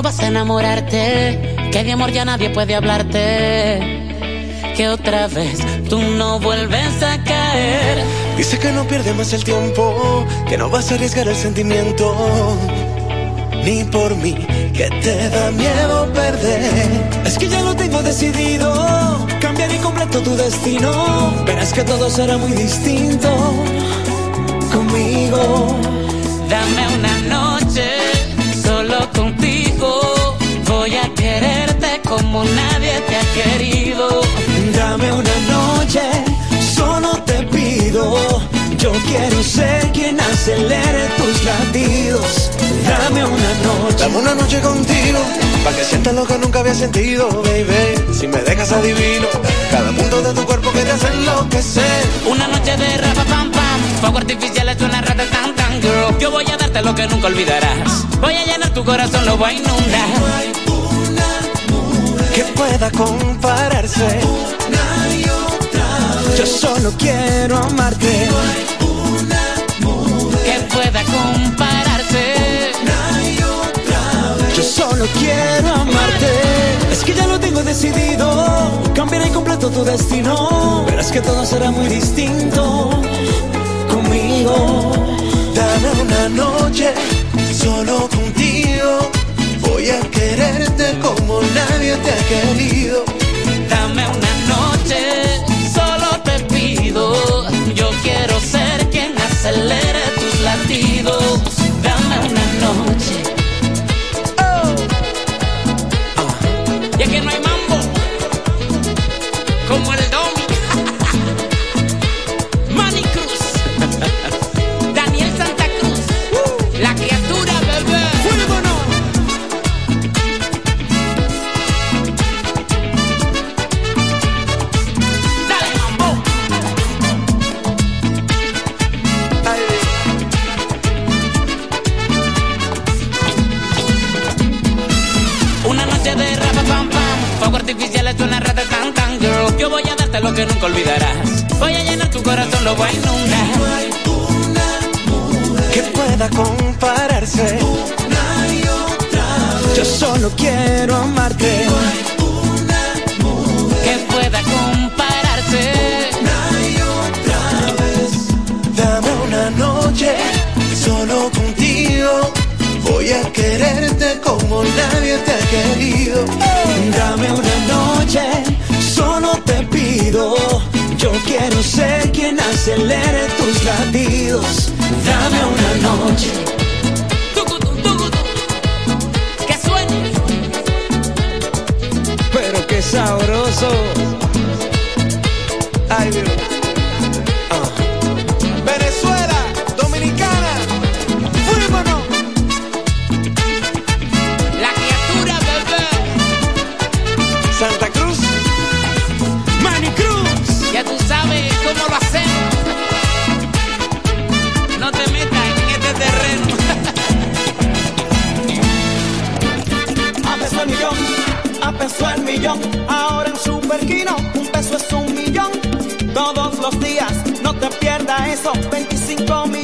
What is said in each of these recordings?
no vas a enamorarte, que de amor ya nadie puede hablarte. Que otra vez tú no vuelves a caer. Dice que no pierde más el tiempo, que no vas a arriesgar el sentimiento. Ni por mí, que te da miedo perder. Es que ya lo tengo decidido, cambiaré completo tu destino. Verás que todo será muy distinto conmigo. Dame una noche solo contigo. Como nadie te ha querido. Dame una noche, solo te pido. Yo quiero ser quien acelere tus latidos. Dame una noche. Dame una noche contigo, para que sientas lo que nunca había sentido, baby. Si me dejas adivino, cada punto de tu cuerpo que te hace enloquecer. Una noche de rapa pam pam, fuego artificial es una rata tan tan girl. Yo voy a darte lo que nunca olvidarás. Voy a llenar tu corazón, lo voy a inundar. Que pueda compararse. Yo solo quiero amarte. Que pueda compararse. Yo solo quiero amarte. Es que ya lo tengo decidido. Cambiaré completo tu destino. Verás que todo será muy distinto conmigo. Dame una noche solo te ha querido. Dame una noche, solo te pido. Yo quiero ser quien acelere tus latidos. Tu corazón, lo voy a inundar. que pueda compararse. Yo solo quiero amarte. Que pueda compararse. Dame una noche solo contigo. Voy a quererte como nadie te ha querido. Dame una noche, solo te pido. Yo quiero acelere tus latidos. Dame una noche. Que sueñe. Pero qué sabroso. Ay, Dios.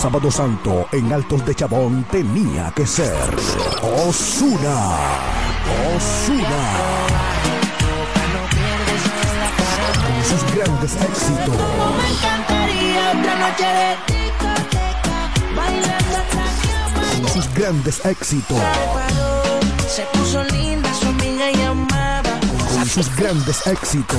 Sábado Santo en Altos de Chabón tenía que ser Osuna. Osuna. Con sus grandes éxitos. Me encantaría otra noche de discoteca, bailando hasta que Con sus grandes éxitos. Se puso linda su amiga llamada. Con sus grandes éxitos.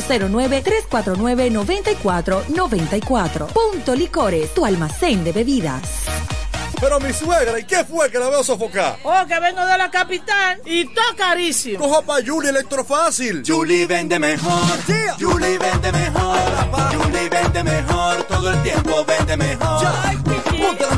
809-349-9494. Punto Licores, tu almacén de bebidas. Pero mi suegra, ¿y qué fue que la veo sofocar? Oh, que vengo de la capital y todo carísimo. Coja pa' Julie Electrofácil. Julie vende mejor. Julie vende mejor. Julie vende mejor. Todo el tiempo vende mejor. El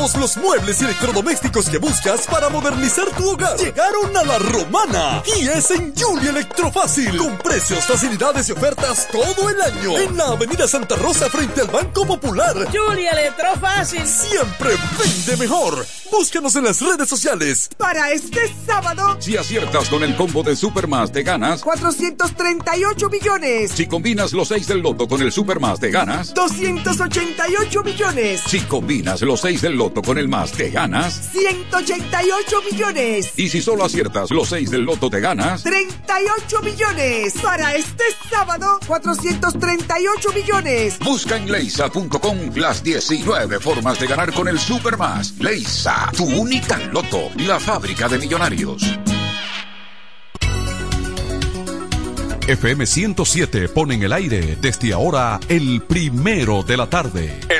Todos los muebles y electrodomésticos que buscas para modernizar tu hogar llegaron a la romana y es en Julia Electrofácil con precios, facilidades y ofertas todo el año en la Avenida Santa Rosa frente al Banco Popular. Julia Electrofácil siempre vende mejor. Búscanos en las redes sociales. Para este sábado, si aciertas con el combo de Supermas te ganas 438 millones. Si combinas los 6 del loto con el Supermas te ganas 288 millones. Si combinas los 6 del loto con el más te ganas 188 millones. Y si solo aciertas los 6 del loto te ganas 38 millones. Para este sábado, 438 millones. Busca en leisa.com las 19 formas de ganar con el Supermas. Leisa, tu única loto, la fábrica de millonarios. FM 107 pone en el aire desde ahora el primero de la tarde. El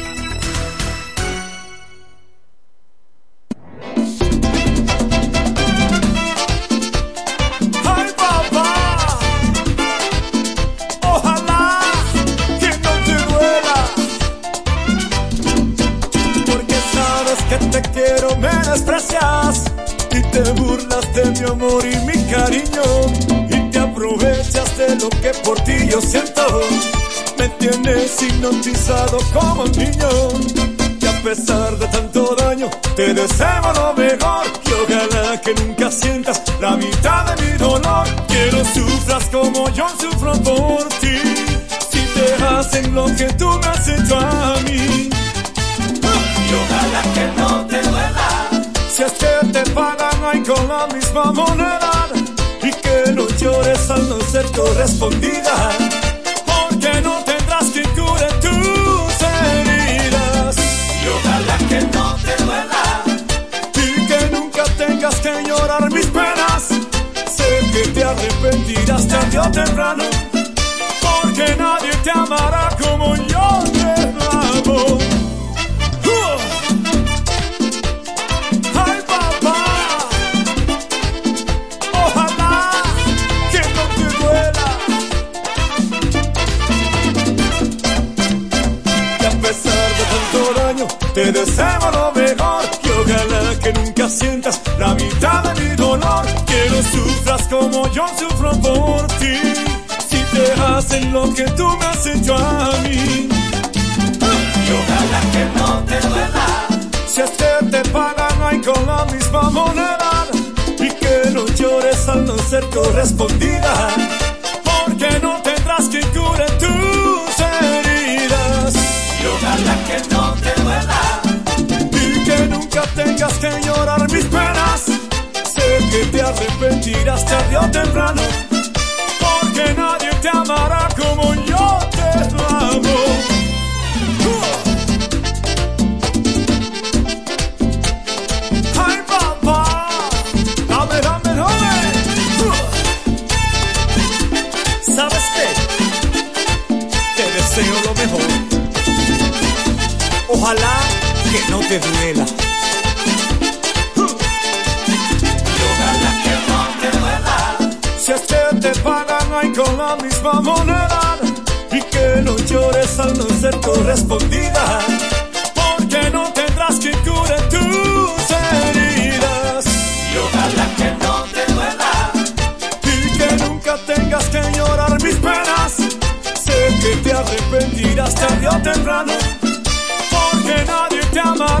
Como un niño y a pesar de tanto daño te deseo lo mejor y ojalá que nunca sientas la mitad de mi dolor. Quiero sufras como yo sufro por ti si te hacen lo que tú me has hecho a mí. Y ojalá que no te duela. Si es que te pagan ahí con la misma moneda y que no llores al no ser correspondida, tarde o temprano, porque nadie te amará hecho a mí. Y ojalá que no te duela. Si es que te pagan no hay con la misma moneda. Y que no llores al no ser correspondida. Porque no tendrás que cure tus heridas. Y ojalá que no te duela. Y que nunca tengas que llorar mis penas. Sé que te arrepentirás tarde o temprano. Porque nadie te amará te duela. Y ojalá que no te duela. Si es que te pagan hay con la misma moneda. Y que no llores al no ser correspondida. Porque no tendrás que cure tus heridas. Y ojalá que no te duela. Y que nunca tengas que llorar mis penas. Sé que te arrepentirás tarde o temprano. Porque nadie te amará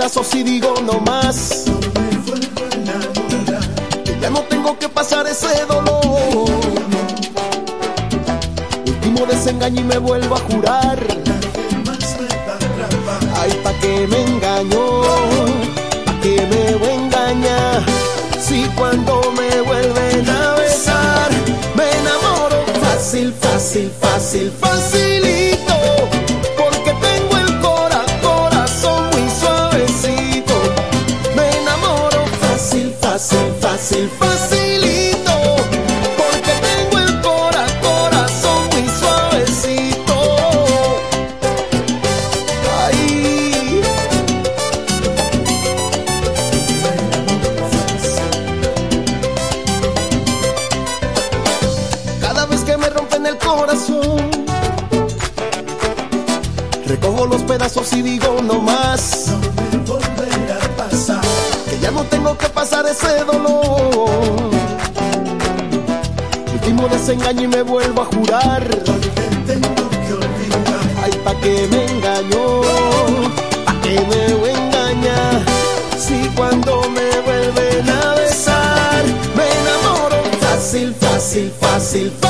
Pedazos y digo no más. Ya no tengo que pasar ese dolor. Último desengaño y me vuelvo a jurar. Ay, pa' que me engañó, pa' que me voy a engañar. Si cuando me vuelven a besar, me enamoro fácil, fácil, fácil, facilito. Ese dolor. Último desengaño y me vuelvo a jurar. Ay, pa' que me engañó, pa' que me voy a engañar. Si cuando me vuelven a besar, me enamoro fácil, fácil, fácil, facilito.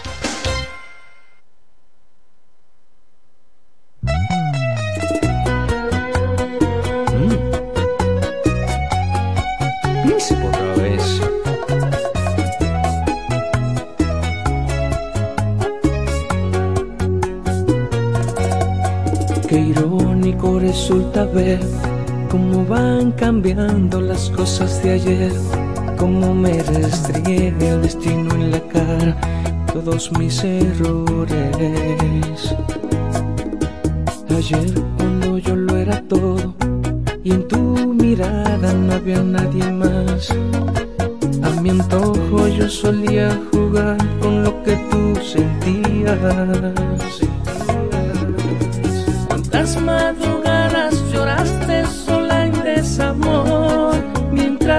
Resulta ver cómo van cambiando las cosas de ayer, cómo me restringe el destino en la cara todos mis errores. Ayer cuando yo lo era todo y en tu mirada no había nadie más. A mi antojo yo solía jugar con lo que tú sentías. Cuántas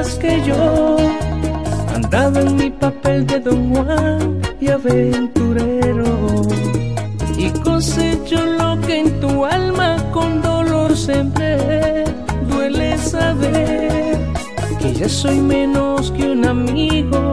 que yo andaba en mi papel de Don Juan y aventurero. Y cosecho lo que en tu alma con dolor sembré. Duele saber que ya soy menos que un amigo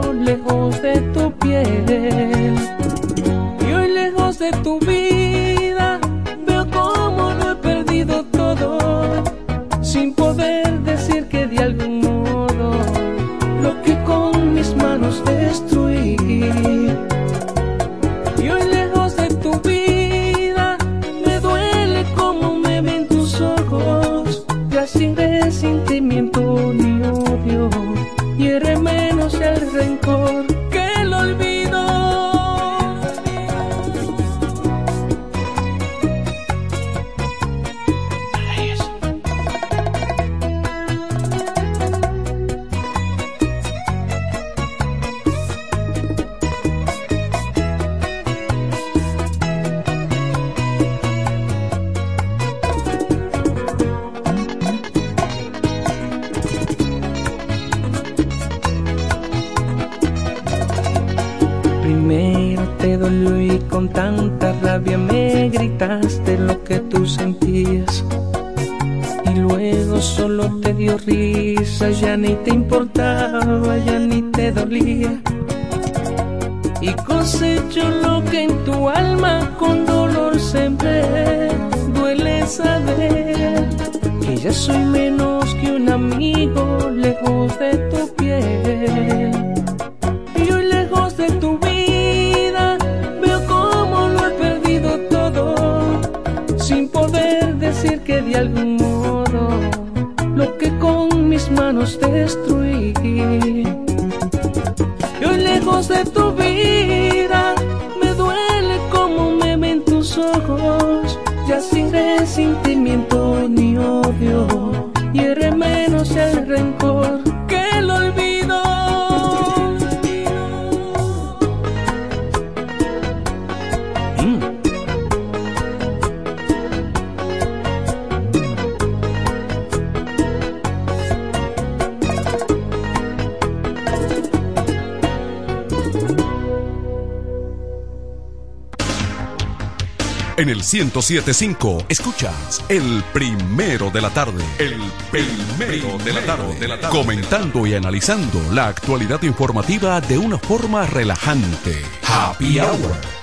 1075 escuchas el primero de la tarde. El primero de la tarde. Comentando y analizando la actualidad informativa de una forma relajante. Happy Hour.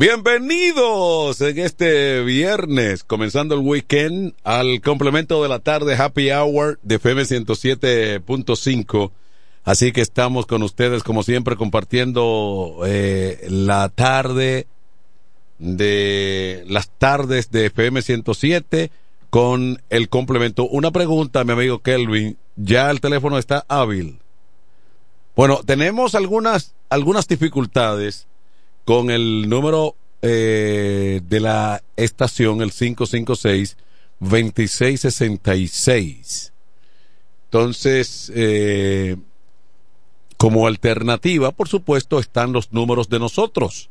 Bienvenidos en este viernes, comenzando el weekend, al complemento de la tarde Happy Hour de FM 107.5. Así que estamos con ustedes, como siempre, compartiendo eh, la tarde de las tardes de FM 107 con el complemento. Una pregunta, mi amigo Kelvin. Ya el teléfono está hábil. Bueno, tenemos algunas, algunas dificultades con el número eh, de la estación, el 556-2666. Entonces, eh, como alternativa, por supuesto, están los números de nosotros.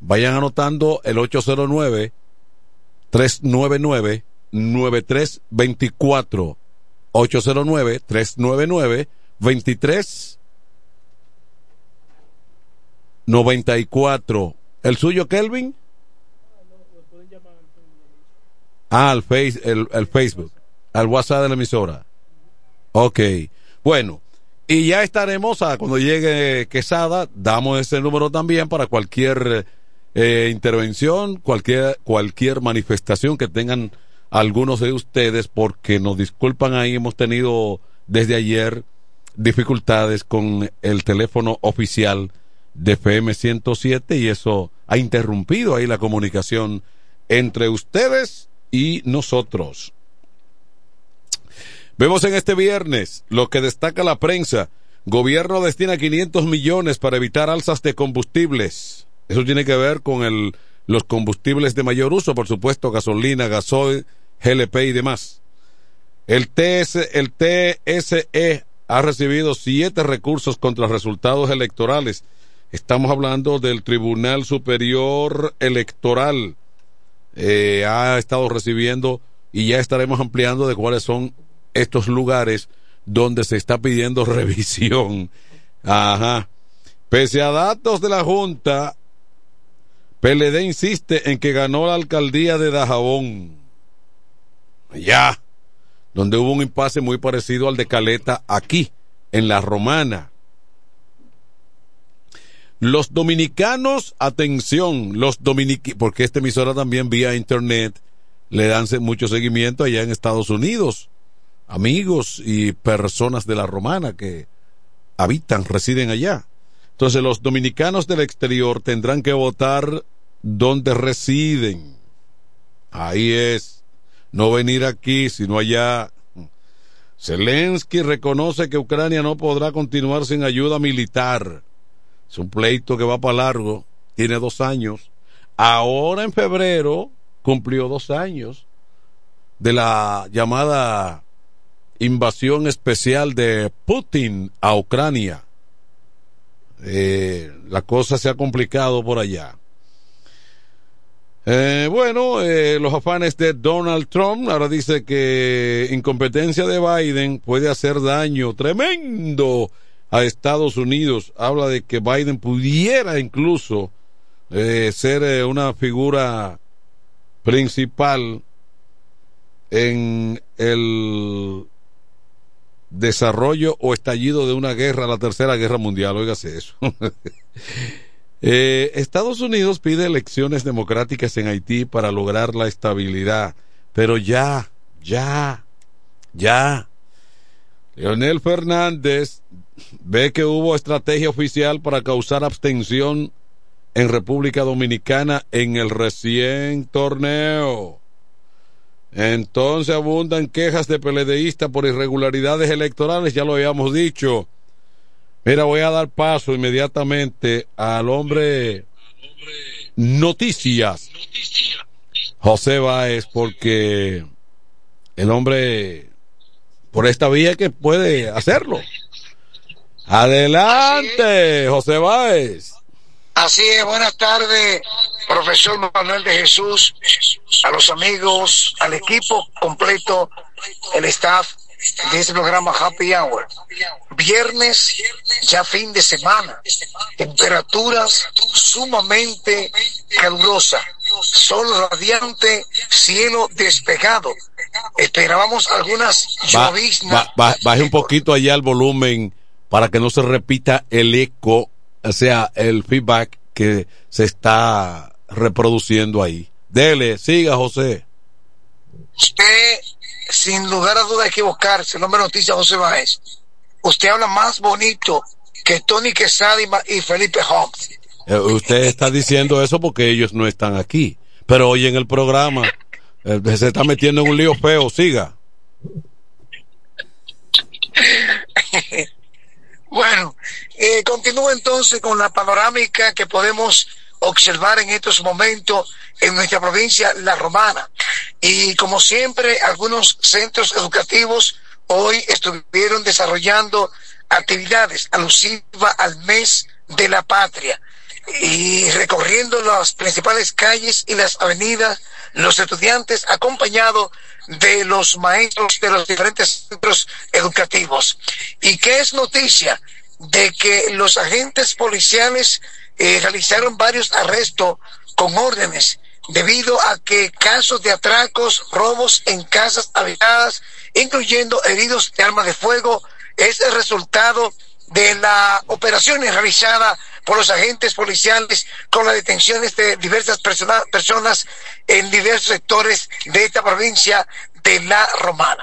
Vayan anotando el 809-399-9324. 809-399-23 94. ¿El suyo, Kelvin? Ah, al face, el, el Facebook, al WhatsApp de la emisora. Ok. Bueno, y ya estaremos a cuando llegue Quesada, damos ese número también para cualquier eh, intervención, cualquier, cualquier manifestación que tengan algunos de ustedes, porque nos disculpan ahí, hemos tenido desde ayer dificultades con el teléfono oficial de FM 107 y eso ha interrumpido ahí la comunicación entre ustedes y nosotros. Vemos en este viernes lo que destaca la prensa. Gobierno destina 500 millones para evitar alzas de combustibles. Eso tiene que ver con el, los combustibles de mayor uso, por supuesto, gasolina, gasoil, GLP y demás. El, TS, el TSE ha recibido siete recursos contra resultados electorales. Estamos hablando del Tribunal Superior Electoral. Eh, ha estado recibiendo y ya estaremos ampliando de cuáles son estos lugares donde se está pidiendo revisión. Ajá. Pese a datos de la Junta, PLD insiste en que ganó la alcaldía de Dajabón. Ya. Donde hubo un impasse muy parecido al de Caleta aquí, en la Romana. Los dominicanos, atención, los dominicanos, porque esta emisora también vía internet le dan mucho seguimiento allá en Estados Unidos. Amigos y personas de la Romana que habitan, residen allá. Entonces los dominicanos del exterior tendrán que votar donde residen. Ahí es. No venir aquí, sino allá. Zelensky reconoce que Ucrania no podrá continuar sin ayuda militar es un pleito que va para largo, tiene dos años. Ahora en febrero cumplió dos años de la llamada invasión especial de Putin a Ucrania. Eh, la cosa se ha complicado por allá. Eh, bueno, eh, los afanes de Donald Trump ahora dice que incompetencia de Biden puede hacer daño tremendo a Estados Unidos. Habla de que Biden pudiera incluso eh, ser eh, una figura principal en el desarrollo o estallido de una guerra, la tercera guerra mundial. Óigase eso. eh, Estados Unidos pide elecciones democráticas en Haití para lograr la estabilidad. Pero ya, ya, ya. Leonel Fernández ve que hubo estrategia oficial para causar abstención en República Dominicana en el recién torneo. Entonces abundan quejas de peledeístas por irregularidades electorales, ya lo habíamos dicho. Mira, voy a dar paso inmediatamente al hombre Noticias. José Báez, porque el hombre por esta vía que puede hacerlo. Adelante, José Báez. Así es, buenas tardes, profesor Manuel de Jesús, a los amigos, al equipo completo, el staff de este programa Happy Hour. Viernes, ya fin de semana, temperaturas sumamente calurosas, sol radiante, cielo despejado. Esperábamos algunas lloviznas. baje un poquito allá el volumen para que no se repita el eco, o sea, el feedback que se está reproduciendo ahí. Dele, siga José. Usted, sin lugar a duda, equivocarse, el nombre noticia José Báez. Usted habla más bonito que Tony Quesada y Felipe Holmes. Eh, usted está diciendo eso porque ellos no están aquí. Pero hoy en el programa eh, se está metiendo en un lío feo. Siga. Bueno, eh, continúo entonces con la panorámica que podemos observar en estos momentos en nuestra provincia La Romana. Y como siempre, algunos centros educativos hoy estuvieron desarrollando actividades alusivas al mes de la patria y recorriendo las principales calles y las avenidas, los estudiantes acompañados de los maestros de los diferentes centros educativos. ¿Y qué es noticia? De que los agentes policiales eh, realizaron varios arrestos con órdenes debido a que casos de atracos, robos en casas habitadas, incluyendo heridos de armas de fuego, es el resultado las operaciones realizadas por los agentes policiales con las detenciones de diversas persona- personas en diversos sectores de esta provincia de La Romana.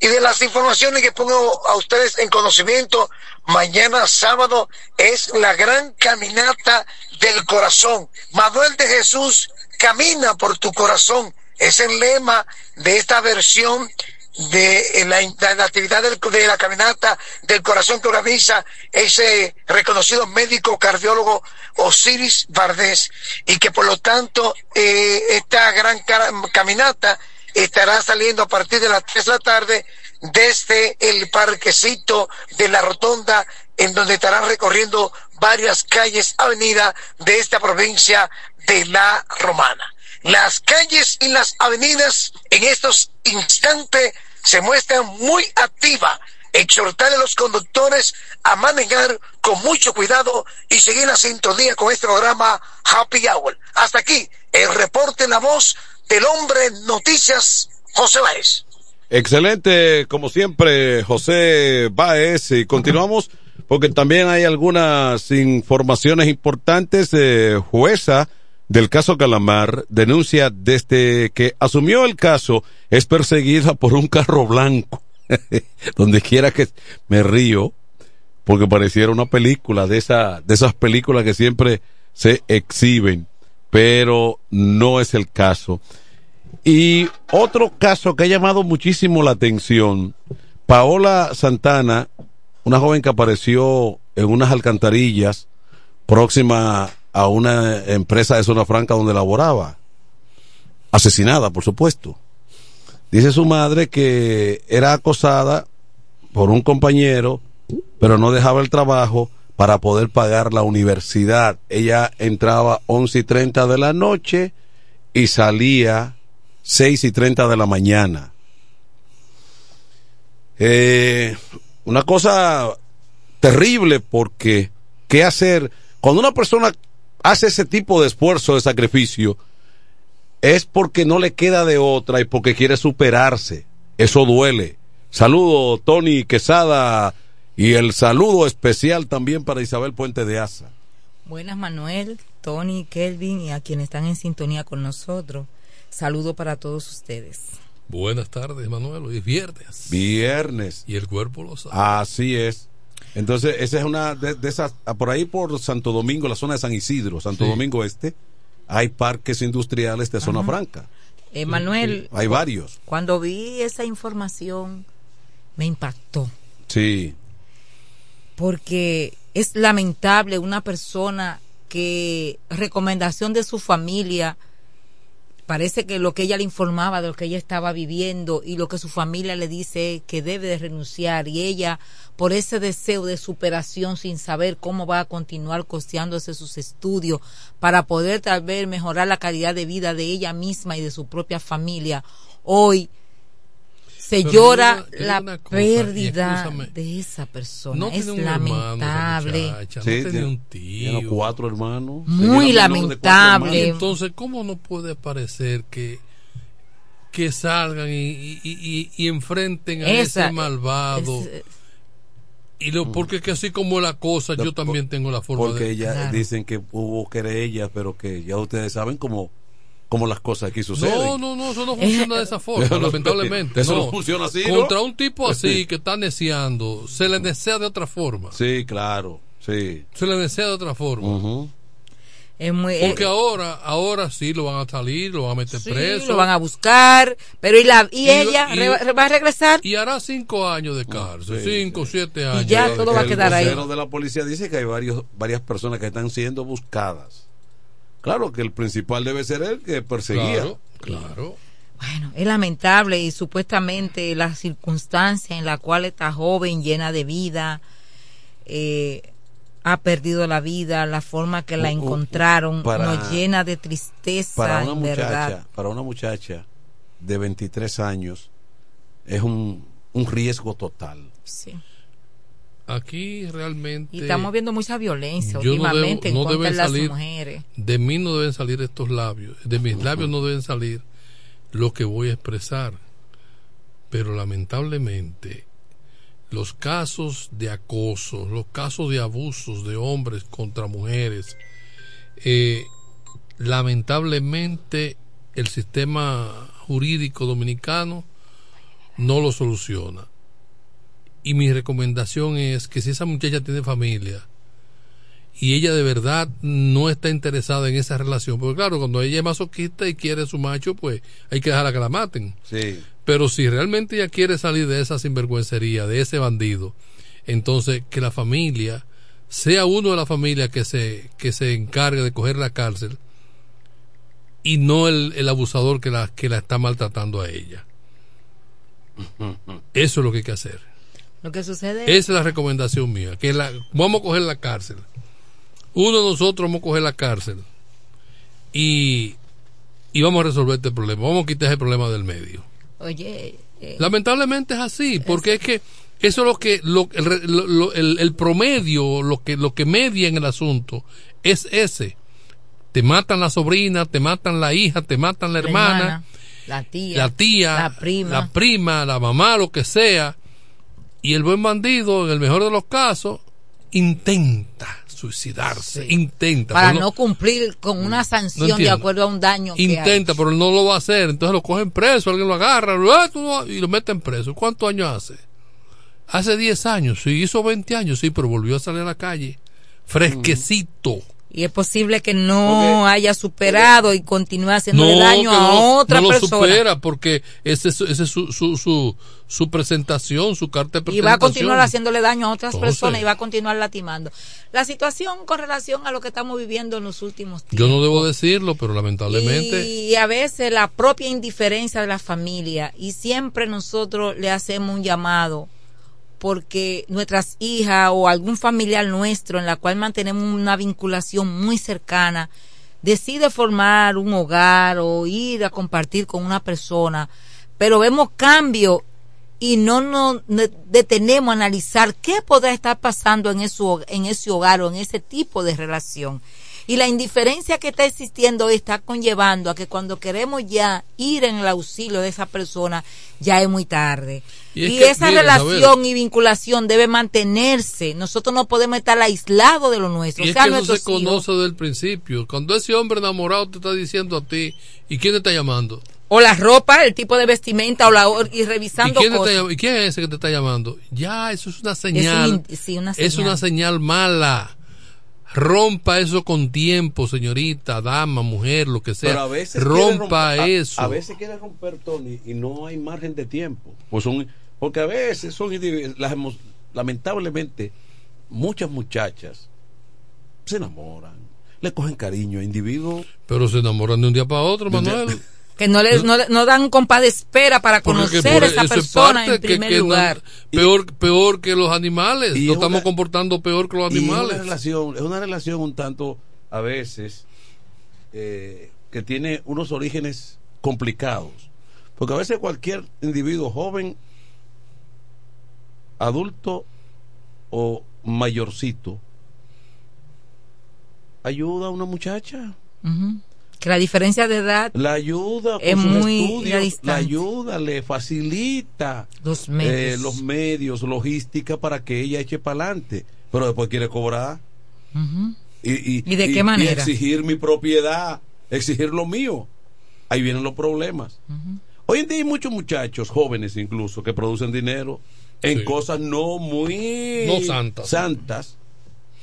Y de las informaciones que pongo a ustedes en conocimiento, mañana sábado es la gran caminata del corazón. Manuel de Jesús camina por tu corazón. Es el lema de esta versión de la, de la actividad del- de la caminata del corazón que organiza ese reconocido médico cardiólogo Osiris Vardés y que por lo tanto eh, esta gran ca- caminata estará saliendo a partir de las 3 de la tarde desde el parquecito de la rotonda en donde estarán recorriendo varias calles, avenidas de esta provincia de La Romana. Las calles y las avenidas en estos instantes se muestran muy activas. Exhortar a los conductores a manejar con mucho cuidado y seguir la sintonía con este programa Happy Hour. Hasta aquí el reporte en la voz del hombre Noticias José Báez. Excelente, como siempre, José Báez. Y continuamos porque también hay algunas informaciones importantes. Eh, jueza del caso Calamar denuncia desde que asumió el caso es perseguida por un carro blanco. Donde quiera que me río porque pareciera una película de esa de esas películas que siempre se exhiben, pero no es el caso. Y otro caso que ha llamado muchísimo la atención, Paola Santana, una joven que apareció en unas alcantarillas próxima a una empresa de zona franca donde laboraba, asesinada, por supuesto. Dice su madre que era acosada por un compañero, pero no dejaba el trabajo para poder pagar la universidad. Ella entraba once y treinta de la noche y salía seis y treinta de la mañana. Eh, una cosa terrible porque qué hacer cuando una persona hace ese tipo de esfuerzo de sacrificio es porque no le queda de otra y porque quiere superarse. Eso duele. Saludo Tony Quesada y el saludo especial también para Isabel Puente de Asa. Buenas Manuel, Tony, Kelvin y a quienes están en sintonía con nosotros. Saludo para todos ustedes. Buenas tardes, Manuel. Hoy es viernes. Viernes. Y el cuerpo lo sabe. Así es. Entonces, esa es una de, de esas, ah, por ahí por Santo Domingo, la zona de San Isidro, Santo Sí. Domingo Este, hay parques industriales de zona Ajá. franca. Eh, Manuel, Hay varios. cuando vi esa información me impactó Sí. porque es lamentable una persona que recomendación de su familia parece que lo que ella le informaba de lo que ella estaba viviendo y lo que su familia le dice que debe de renunciar y ella por ese deseo de superación sin saber cómo va a continuar costeándose sus estudios para poder tal vez mejorar la calidad de vida de ella misma y de su propia familia hoy se Pero llora la cosa, pérdida escúchame, de esa persona No es hermano lamentable muchacha, no Sí, tiene tiene- un tiene tío. cuatro hermanos. Muy lamentable. Hermanos. entonces, ¿cómo no puede parecer que que salgan y, y, y- y enfrenten a Esa- ese malvado? es- y lo porque es que así como la cosa, yo también tengo la forma Porque de... ya dicen que hubo querellas, pero que ya ustedes saben cómo, cómo las cosas aquí suceden. No, no, no, eso no funciona de esa forma, Eso lamentablemente. eso no no. funciona así, ¿no? Contra un tipo así que está neceando, se le desea de otra forma. Sí, claro, sí. Se le desea de otra forma. Es muy Porque eh, ahora, ahora sí lo van a salir, lo van a meter sí, preso. lo van a buscar pero y la y, Y- ella y- re- va a regresar Y hará cinco años de cárcel, cinco, siete años. ya todo va a El quedar ahí. vocero de la policía dice que hay varios, varias personas que están siendo buscadas. Claro que el principal debe ser el que perseguía. Claro, claro. Bueno, es lamentable y supuestamente la circunstancia en la cual esta joven llena de vida eh, ha perdido la vida, la forma que la Uh, uh, encontraron para- nos llena de tristeza, Para una muchacha, verdad. para una muchacha de 23 años es un, un riesgo total. Sí. Aquí realmente. Y estamos viendo mucha violencia no últimamente debo- no en contra de las salir- mujeres. De mí no deben salir estos labios. De mis labios no deben salir lo que voy a expresar. Pero lamentablemente, los casos de acoso, los casos de abusos de hombres contra mujeres, eh, lamentablemente el sistema jurídico dominicano no lo soluciona. Y mi recomendación es que si esa muchacha tiene familia y ella de verdad no está interesada en esa relación, porque claro, cuando ella es masoquista y quiere a su macho, pues hay que dejarla que la maten. Sí. Pero si realmente ella quiere salir de esa sinvergüencería, de ese bandido, entonces que la familia sea uno de la familia que se, que se encargue de coger la cárcel y no el, el abusador que la, que la está maltratando a ella. Eso es lo que hay que hacer. Lo que sucede Esa es la recomendación mía. Que la, vamos a coger la cárcel. Uno de nosotros vamos a coger la cárcel. Y, y vamos a resolver este problema. Vamos a quitar ese problema del medio. Oye, eh, Lamentablemente es así, porque es que eso es lo que lo, el, re- lo- lo- el- el promedio, lo que lo que media en el asunto es ese. Te matan la sobrina, te matan la hija, te matan la la hermana, la tía, la tía, la prima. la prima, la mamá, lo que sea. Y el buen bandido, en el mejor de los casos, intenta suicidarse, intenta. para pero no cumplir con una sanción de acuerdo a un daño que. Intenta, pero él no lo va a hacer. Entonces lo cogen preso, alguien lo agarra ¡ah, y lo meten preso. ¿Cuántos años hace? Hace 10 años, sí, hizo 20 años, sí, pero volvió a salir a la calle. Fresquecito. Y es posible que no haya superado y continúe haciendo No, daño a no, otra no lo persona. supera porque ese, es- ese es su, su, su, su presentación, su carta de y va a continuar haciéndole daño a otras Entonces- personas y va a continuar lastimando. La situación con relación a lo que estamos viviendo en los últimos tiempos. Yo no debo decirlo, pero lamentablemente. Y a veces la propia indiferencia de la familia y siempre nosotros le hacemos un llamado porque nuestras hijas o algún familiar nuestro en la cual mantenemos una vinculación muy cercana decide formar un hogar o ir a compartir con una persona, pero vemos cambio y no nos ne- detenemos a analizar qué podrá estar pasando en, eso, en ese hogar o en ese tipo de relación. Y la indiferencia que está existiendo hoy está conllevando a que cuando queremos ya ir en el auxilio de esa persona, ya es muy tarde. Y Y, es que, esa mire, relación y vinculación debe mantenerse. Nosotros no podemos estar aislados de lo nuestro. Y o es que eso se conoce desde el principio. Cuando ese hombre enamorado te está diciendo a ti, ¿y quién te está llamando? o la ropa, el tipo de vestimenta o la y ¿Y revisando quién, te cosas. está ¿Y quién es ese que te está llamando? Ya, eso es una señal. Es un- sí, una Es señal. una señal mala. Rompa eso con tiempo, señorita, dama, mujer, lo que sea. Pero a veces quiere Rompa romper- eso. A, veces quiere romper Tony y no hay margen de tiempo. Pues son, porque a veces son individuos- las lamentablemente muchas muchachas se enamoran, le cogen cariño a individuos. Pero se enamoran de un día para otro, Manuel. Que no le, no, le- no dan un compás de espera para conocer por a esa persona parte en que- primer que no- lugar. peor, peor que los animales. Y Nos es estamos una- comportando peor que los Y es una animales. relación, es una relación un tanto a veces eh, que tiene unos orígenes complicados. Porque a veces cualquier individuo joven, adulto o mayorcito ayuda a una muchacha. Que la diferencia de edad La ayuda con Es sus muy estudios, la ayuda, le facilita los medios. eh, los medios, logística para que ella eche para adelante. Pero después quiere cobrar. Y, y- ¿Y de qué manera? exigir mi propiedad, exigir lo mío. Ahí vienen los problemas. Hoy en día hay muchos muchachos, jóvenes incluso, que producen dinero en Sí. cosas no muy No santas. santas.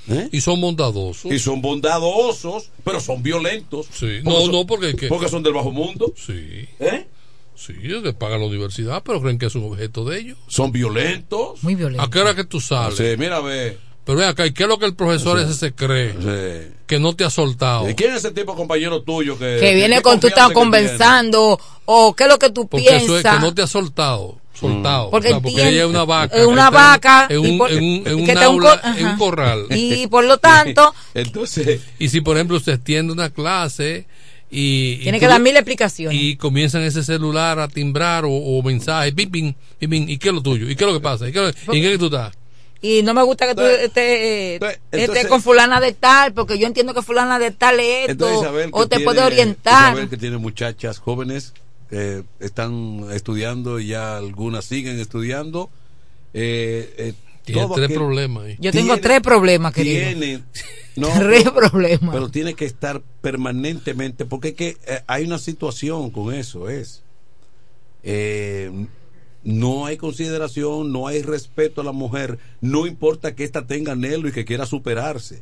¿Eh? Y son bondadosos. Y son bondadosos, pero son violentos. Sí. Porque No, son- no, porque, que- porque son del bajo mundo. Sí. ¿Eh? Sí, que pagan la universidad, pero creen que es un objeto de ellos. Son violentos. Muy violentos. ¿A qué hora que tú sales? Sí, mira, ve. Pero ven acá, ¿y qué es lo que el profesor Sí. ese se cree? Sí. Que no te ha soltado. ¿Y quién es ese tipo de compañero tuyo que, que viene con tú estás conversando o qué es lo que tú Porque eso es piensas. que no te ha soltado. Soltado. Porque O sea, porque ella es una vaca. es una vaca En un, por- en un, en que un está un aula, co- en un ajá. corral. Y por lo tanto, Entonces, Y si, por ejemplo, usted extiende una clase y. y tiene tú- que dar mil explicaciones. Y comienzan ese celular a timbrar o, o mensajes. Pim, pim, pim, pim, ¿Y qué es lo tuyo? ¿Y qué es lo que pasa? ¿Y qué, es lo- ¿En qué tú estás? Y no me gusta que tú estés, entonces- estés con fulana de tal, porque yo entiendo que fulana de tal es esto, entonces Isabel, o te tiene- puede orientar. Isabel que tiene muchachas jóvenes, eh, están estudiando y ya algunas siguen estudiando. eh, eh, Tiene tres problemas ahí. Yo tengo tres problemas, querido. Tiene, no, Tres pero- problemas. Pero tiene que estar permanentemente, porque es que eh, hay una situación con eso, es. eh, no hay consideración, no hay respeto a la mujer, no importa que ésta tenga anhelo y que quiera superarse.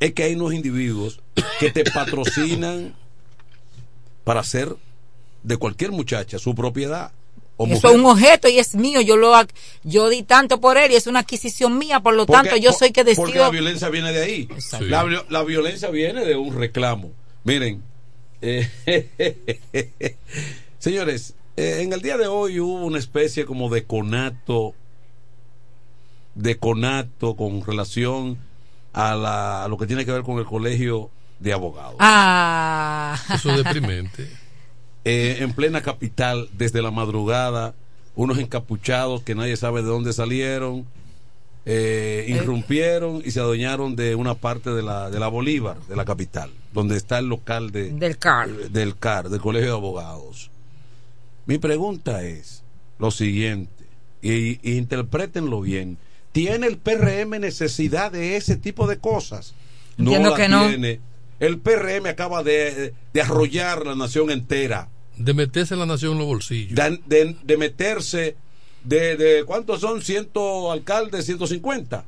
Es que hay unos individuos que te patrocinan para hacer de cualquier muchacha su propiedad. O Eso es un objeto y es mío. Yo lo yo di tanto por él y es una adquisición mía. Por lo Porque- tanto, yo soy que Porque la decido. violencia viene de ahí. La, vi- la violencia viene de un reclamo. Miren, eh, señores, eh, en el día de hoy hubo una especie como de conato, de conato con relación a, la, a lo que tiene que ver con el colegio de abogados. Ah. Eso es deprimente. Eh, en plena capital, desde la madrugada, unos encapuchados que nadie sabe de dónde salieron, eh, irrumpieron y se adueñaron de una parte de la, de la Bolívar, de la capital, donde está el local de, Del CAR. del CAR, del Colegio de Abogados. Mi pregunta es lo siguiente, y, y interprétenlo bien. ¿Tiene el PRM necesidad de ese tipo de cosas? Entiendo la que no. tiene. El PRM acaba de, de arrollar la nación entera, De meterse la nación en los bolsillos. de, de- de meterse de, de ¿cuántos son? ¿Ciento alcaldes? ¿150?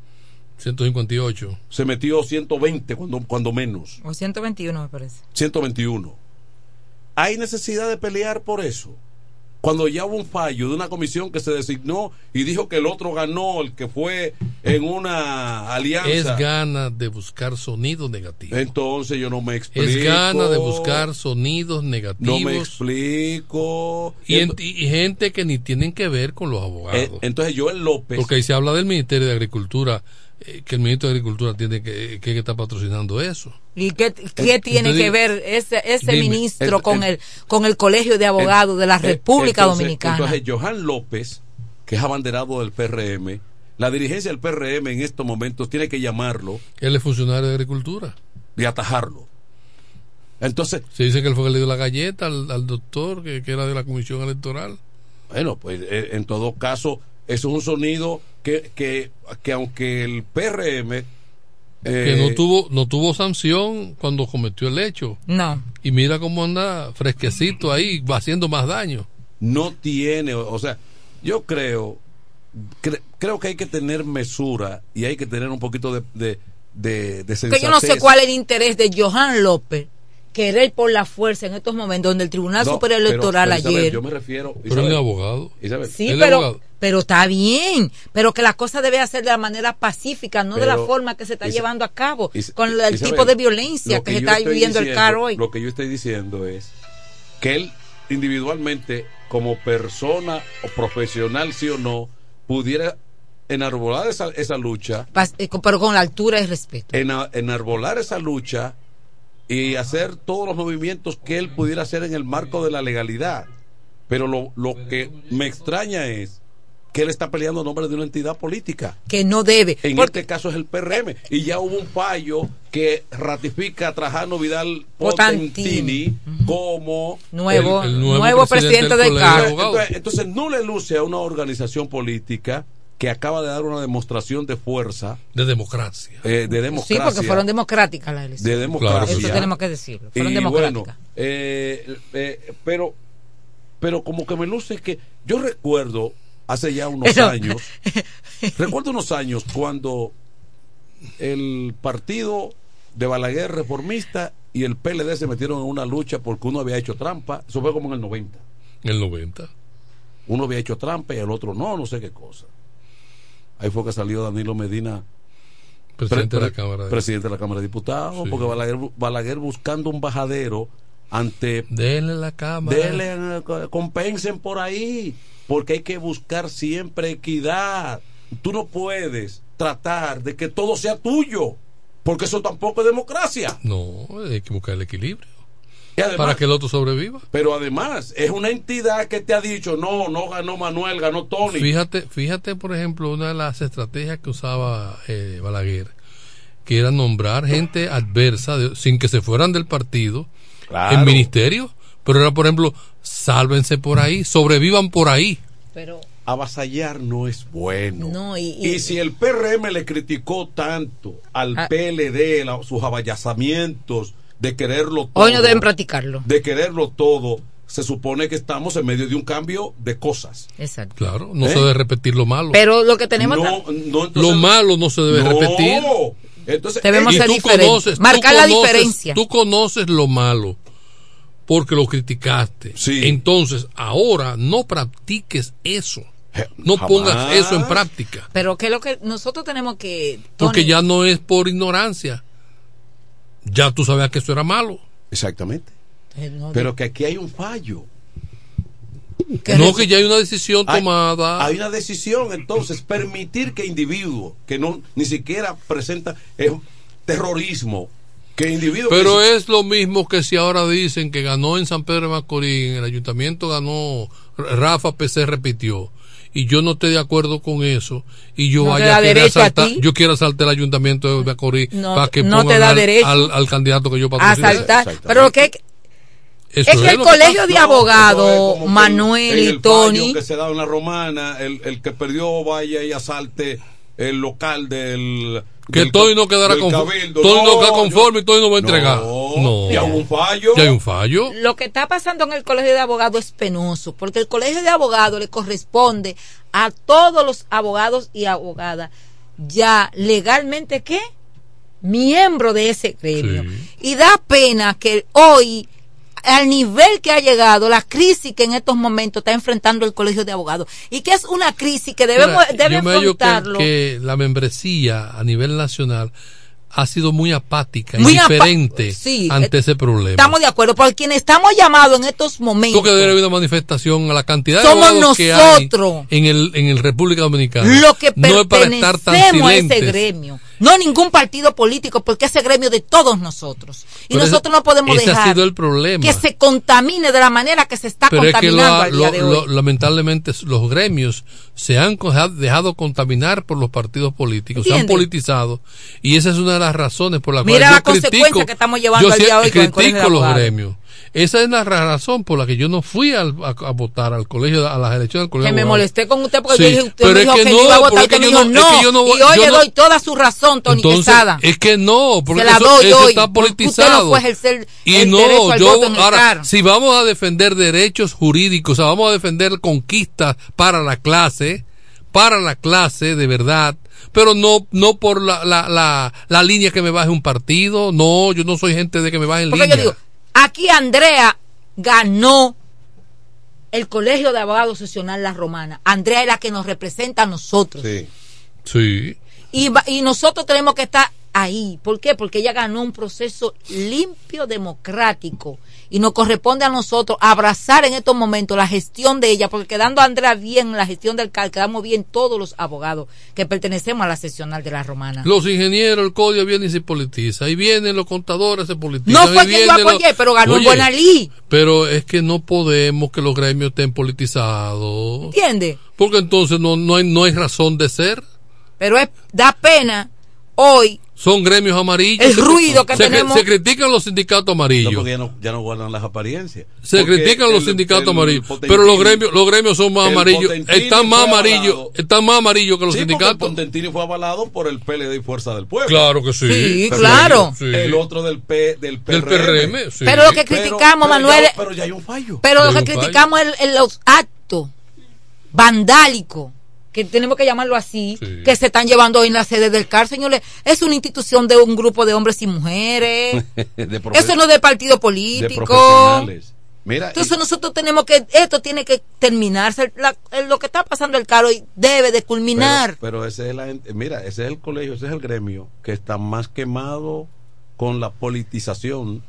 158. Se metió 120 cuando, cuando menos. O 121 me parece. 121. ¿Hay necesidad de pelear por eso? Cuando ya hubo un fallo de una comisión que se designó y dijo que el otro ganó, el que fue en una alianza. Es gana de buscar sonidos negativos. Entonces yo no me explico. Es gana de buscar sonidos No negativos. me explico. y, en- y gente que ni tienen que ver con los abogados. Eh, entonces Joel López. Porque ahí se habla del Ministerio de Agricultura, eh, que el Ministro de Agricultura tiene que, que está patrocinando eso. ¿Y qué, qué Eh, tiene entonces, que ver ese, ese dime, ministro el- con el- el con el Colegio de Abogados de la Eh, República entonces- Dominicana? Entonces, Johan López, que es abanderado del PRM, la dirigencia del PRM en estos momentos tiene que llamarlo Él es funcionario de Agricultura. y atajarlo. Entonces, Se dice que él fue el que le dio la galleta al, al doctor que, que era de la Comisión Electoral. bueno, pues en todo caso, eso es un sonido que, que, que aunque el PRM... que eh, no tuvo no tuvo sanción cuando cometió el hecho. No. Y mira cómo anda fresquecito ahí, va haciendo más daño. no tiene, o sea, yo creo, cre- creo que hay que tener mesura y hay que tener un poquito de, de, de, de que yo no sé cuál es el interés de Johan López querer por la fuerza en estos momentos donde el Tribunal No, Superior pero- Electoral pero, Isabel, ayer yo me refiero. Pero Isabel, él es abogado. Isabel, Sí, pero, abogado. pero está bien, pero que la cosa debe hacer de la manera pacífica, no de la Pero, forma que se está llevando a cabo, Is- con el Isabel, tipo de violencia que, se está viviendo el CAR hoy. Lo que yo estoy diciendo es que él individualmente, como persona o profesional, sí o no, pudiera enarbolar esa, esa lucha, Pas- eh, pero con la altura y respeto. ena- enarbolar esa lucha y hacer todos los movimientos que él pudiera hacer en el marco de la legalidad. Pero lo, lo que me extraña es que él está peleando en nombre de una entidad política. Que no debe. En porque- este caso es el PRM. Y ya hubo un fallo que ratifica a Trajano Vidal Potentini. Como Nuevo- El- el nuevo presidente del Colegio CAR. de Abogados. Entonces, entonces no le luce a una organización política que acaba de dar una demostración de fuerza, De democracia. eh, de sí, democracia. porque fueron democráticas las elecciones. de democracia. Eso tenemos que decirlo. Fueron Y democráticas. bueno, eh, eh, pero, pero como que me luce que yo recuerdo hace ya unos Pero- años, recuerdo unos años cuando el partido de Balaguer reformista y el PLD se metieron en una lucha porque uno había hecho trampa, eso fue como en el 90. En el 90. Uno había hecho trampa y el otro no, no sé qué cosa. Ahí fue que salió Danilo Medina Presidente de la Cámara. de- presidente de la Cámara de Diputados, Sí. porque Balaguer, Balaguer buscando un bajadero ante Denle la Cámara. Denle, eh, co- compensen por ahí, porque hay que buscar siempre equidad. Tú no puedes tratar de que todo sea tuyo, porque eso tampoco es democracia. No, hay que buscar el equilibrio. Y además- Para que el otro sobreviva. Pero además, es una entidad que te ha dicho, no, no ganó Manuel, ganó Tony. Fíjate, fíjate, por ejemplo, una de las estrategias que usaba eh, Balaguer, que era nombrar gente adversa de- sin que se fueran del partido Claro. en ministerio. Pero era, por ejemplo, sálvense por ahí, sobrevivan por ahí. Pero avasallar no es bueno. No, y, Y si el PRM le criticó tanto al Ah. PLD la- sus abayazamientos de quererlo todo, Hoy no deben practicarlo. de quererlo todo, se supone que estamos en medio de un cambio de cosas. Exacto. Claro, no ¿Eh? se debe repetir lo malo. Pero lo que tenemos No, ta- no, entonces- lo malo no se debe No. repetir. Entonces, Debemos Y ser tú diferentes. conoces- Marcar la conoces- diferencia. Tú conoces lo malo porque lo criticaste. Entonces, ahora no practiques eso. No jamás. pongas eso en práctica. Pero que lo que nosotros tenemos que Porque ya no es por ignorancia. Ya tú sabías que eso era malo. Exactamente. eh, Pero que aquí hay un fallo. No, que ya hay una decisión Hay- tomada. Hay una decisión, entonces, permitir que individuos que no ni siquiera presentan es terrorismo, que individuos que Pero si- es lo mismo que si ahora dicen que ganó en San Pedro de Macorís, en el ayuntamiento ganó, Rafa PC repitió. Y yo no estoy de acuerdo con eso. Y yo No te vaya da a querer a asaltar, ti. yo quiero asaltar el ayuntamiento de Macorís No, para que no te pongan da al, derecho. al- al candidato que yo patrocino. asaltar. Pero lo que Eso es que el que colegio pasa. de No, abogados, que Manuel y Tony, que se da en la romana, el, el que perdió vaya y asalte el local del. Que del Tony no ca- quedará conforme. Tony no queda yo- conforme y Tony no va a entregar. No, No. ya hubo un fallo. Ya hay un fallo. lo que está pasando en el colegio de abogados es penoso, porque el colegio de abogados le corresponde a todos los abogados y abogadas ya legalmente qué miembro de ese gremio. Y da pena que hoy al nivel que ha llegado la crisis que en estos momentos está enfrentando el colegio de abogados y que es una crisis que debemos Mira, debe yo me hallo que, que la membresía a nivel nacional ha sido muy apática, Muy indiferente Sí, ante ese problema. estamos de acuerdo por quienes estamos llamados en estos momentos Porque debe haber una manifestación a la cantidad de Somos abogados que hay nosotros. en el en el República Dominicana. lo que no es para estar tan pertenecemos a ese gremio, no ningún partido político, porque ese gremio de todos nosotros. Y Pero nosotros no podemos ese ha dejar sido el problema. que se contamine de la manera que se está Pero es que contaminando lo- al día lo- de lo- lamentablemente los gremios se han dejado contaminar por los partidos políticos, se han politizado y esa es una de las razones por las Mira cuales la yo critico, consecuencia que estamos llevando yo al día hoy con el los gremios. Esa es la ra- razón por la que yo no fui al- a, a votar al colegio a las elecciones del colegio. Que de me molesté con usted porque Sí, yo dije, usted pero me es dijo que que, no, iba a votar, porque usted me yo dijo no- no, es que yo no y hoy yo le no- doy toda su razón, Tony Entonces, Quesada. es que no, porque Se la eso, doy eso hoy, está porque usted politizado. no ejercer y el no, derecho al yo voto en ahora, si vamos a defender derechos jurídicos, o sea, vamos a defender conquistas para la clase, para la clase de verdad, pero no no por la, la, la, la línea que me baje un partido, no, yo no soy gente de que me baje en Porque línea. yo digo, aquí Andrea ganó el Colegio de Abogados Sesional La Romana. Andrea es la que nos representa a nosotros. Sí. Sí. Y nosotros tenemos que estar ahí. ¿Por qué? Porque ella ganó un proceso limpio, democrático. Y nos corresponde a nosotros abrazar en estos momentos la gestión de ella, porque quedando Andrea bien la gestión del CAL, quedamos bien todos los abogados que pertenecemos a la sesional de la Romana. Los ingenieros, el código viene y se politiza. Y vienen los contadores, se politizan. no fue y quien yo los- apoyé, pero ganó Oye, Buenalí. Pero es que no podemos que los gremios estén politizados. ¿Entiendes? Porque entonces no, no, hay, no hay razón de ser. Pero es, da pena hoy Son gremios amarillos. El Se- ruido que se, tenemos- Se critican los sindicatos amarillos. porque ya no, ya no guardan las apariencias. se Porque critican los sindicatos el amarillos. Pero los gremios, los gremios son más amarillos. Están más amarillos. Están más amarillos que los Sí, sindicatos. el Potentini fue avalado por el PLD y Fuerza del Pueblo. Claro que sí. Sí, claro. sí. El otro del, P, del PRM. Del PRM, sí. Pero lo que Pero- criticamos, pero Manuel, ya- pero ya hay un fallo. pero lo que criticamos es el- los actos vandálicos que tenemos que llamarlo así, Sí. que se están llevando hoy en la sede del CAR, señores. Es una institución de un grupo de hombres y mujeres. Eso no es de partido político. Mira, Entonces nosotros tenemos que, esto tiene que terminarse. La- lo que está pasando el CAR hoy debe de culminar. Pero, pero ese es la, mira, ese es el colegio, ese es el gremio que está más quemado con la politización.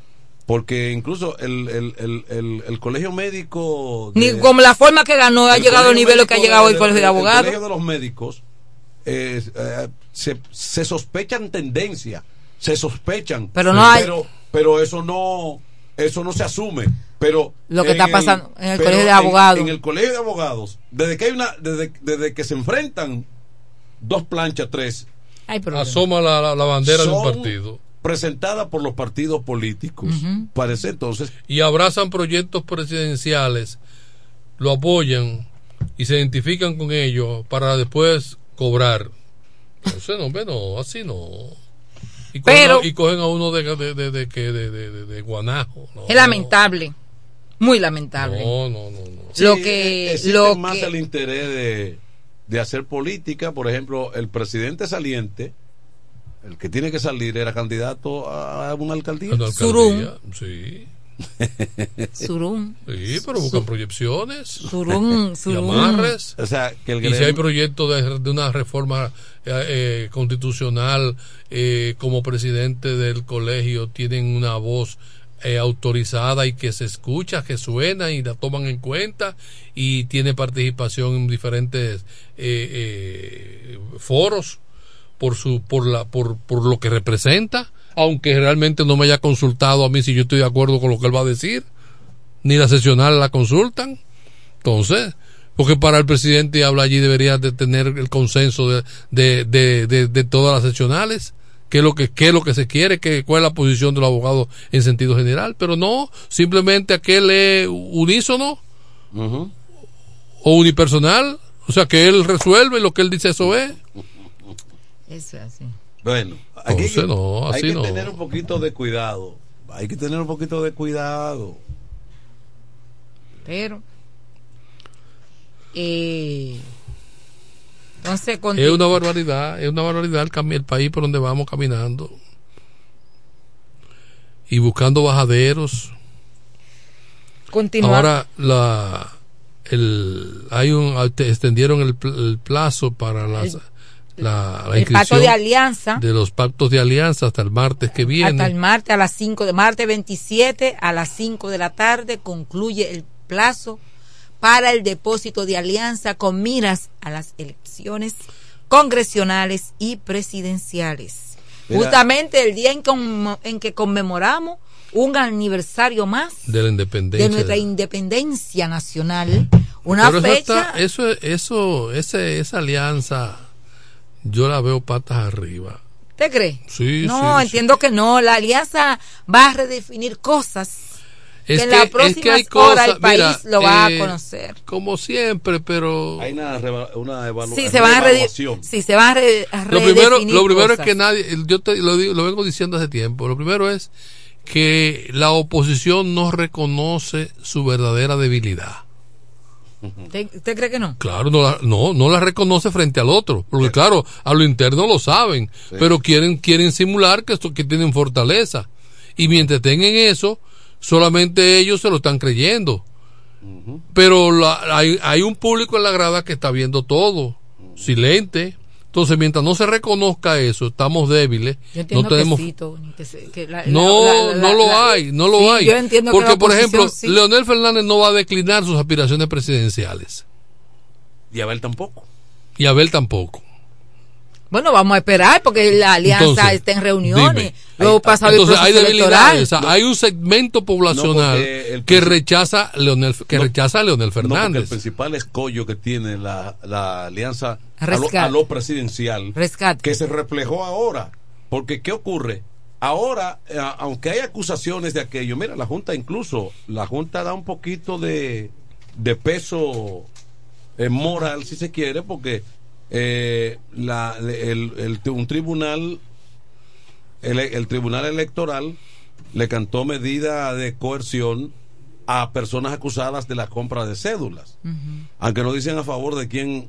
Porque incluso el, el, el, el, el colegio médico. de- Ni como la forma que ganó ha el llegado al nivel que ha llegado de- el colegio de el abogados. colegio de los médicos eh, eh, se, se sospechan tendencia, se sospechan. Pero no hay- Pero, pero eso no, eso no se asume. Pero Lo que está pasando en el colegio de abogados. En, el colegio de abogados, desde que hay una, desde, desde que se enfrentan dos planchas, tres. Asoma la, la- la bandera de un partido. Presentadas por los partidos políticos. Parece entonces Y abrazan proyectos presidenciales. Lo apoyan. y se identifican con ellos para después cobrar. Entonces, no, hombre, no, así no. Y cogen, Pero- a, y cogen a uno de, de, de, de, que- de, de- de- de guanajo. No, Es lamentable. Muy lamentable. No, no, no. no. Lo que- existe lo más que- el interés de, de hacer política. Por ejemplo, el presidente saliente, el que tiene que salir, era candidato a una alcaldía. A una alcaldía, Sí. Surum. Sí, pero buscan proyecciones. Surum, Y surum. amarres. O sea, que el y si hay proyecto de, de una reforma eh, eh, constitucional eh, como presidente del colegio tienen una voz eh, autorizada y que se escucha, que suena y la toman en cuenta y tiene participación en diferentes eh, eh, foros por su por la por, por lo que representa aunque realmente no me haya consultado a mí si yo estoy de acuerdo con lo que él va a decir ni la sesional la consultan. Entonces porque para el presidente habla allí debería de tener el consenso de, de, de, de- de todas las seccionales qué es lo que qué es lo que se quiere qué, cuál es la posición del abogado en sentido general. Pero no simplemente aquel es unísono o unipersonal o sea que él resuelve lo que él dice eso es Eso es así. Bueno, aquí hay que, hay así que no. tener un poquito de cuidado. Hay que tener un poquito de cuidado. Pero. Eh, entonces, Es una barbaridad, es una barbaridad el, el país por donde vamos caminando. Y buscando bajaderos. Continuar. Ahora la el hay un te- extendieron el, el plazo para las, El- la, la el pacto de alianza de los pactos de alianza hasta el martes que viene. hasta el martes a las 5 de martes 27 a las 5 de la tarde concluye el plazo para el depósito de alianza con miras a las elecciones congresionales y presidenciales. Mira. Justamente el día en, conmo- en que conmemoramos un aniversario más de la independencia. de nuestra independencia nacional, una Pero eso fecha está- eso, eso, ese, esa alianza, yo la veo patas arriba. ¿Te cree? Sí, no, sí, entiendo que no. La alianza va a redefinir cosas Es que en las que- es que hay próximas horas cosas- el país mira, lo va eh, a conocer. Como siempre, pero. Hay una, reva- una evalu- Sí, se van a, reevaluación. sí, se van a, re- a Lo primero, redefinir lo primero es que nadie, yo te, lo, digo- lo vengo diciendo hace tiempo, lo primero es que la oposición no reconoce su verdadera debilidad. ¿Usted, usted cree que no? Claro, no la, no, no la reconoce frente al otro, porque claro, a lo interno lo saben, Sí. pero quieren, quieren simular que, esto, que tienen fortaleza. Y mientras tengan eso, solamente ellos se lo están creyendo. Pero la- hay, hay un público en la grada que está viendo todo, silente. Entonces, mientras no se reconozca eso, estamos débiles. Yo entiendo no tenemos que sí, Tony, que se- que la- no, la- la- no lo hay, no lo Sí, hay. Yo entiendo que Porque, por ejemplo, sí. Leonel Fernández no va a declinar sus aspiraciones presidenciales. Y Abel tampoco. Y Abel tampoco. Bueno, vamos a esperar porque la alianza Entonces, está en reuniones. dime. Luego pasado el Entonces hay proceso debilidades, electoral. o sea, hay un segmento poblacional el que rechaza Leonel, que No, rechaza a Leonel No, porque el Fernández. principal escollo que tiene la, la alianza a lo, a lo presidencial, Rescate. que se reflejó ahora. Porque, ¿qué ocurre? Ahora, eh, aunque hay acusaciones de aquello, mira, la Junta incluso, la Junta da un poquito de, de peso eh, moral, si se quiere, porque eh, la, el, el- un tribunal, el, el tribunal electoral le cantó medida de coerción a personas acusadas de la compra de cédulas, aunque no dicen a favor de quién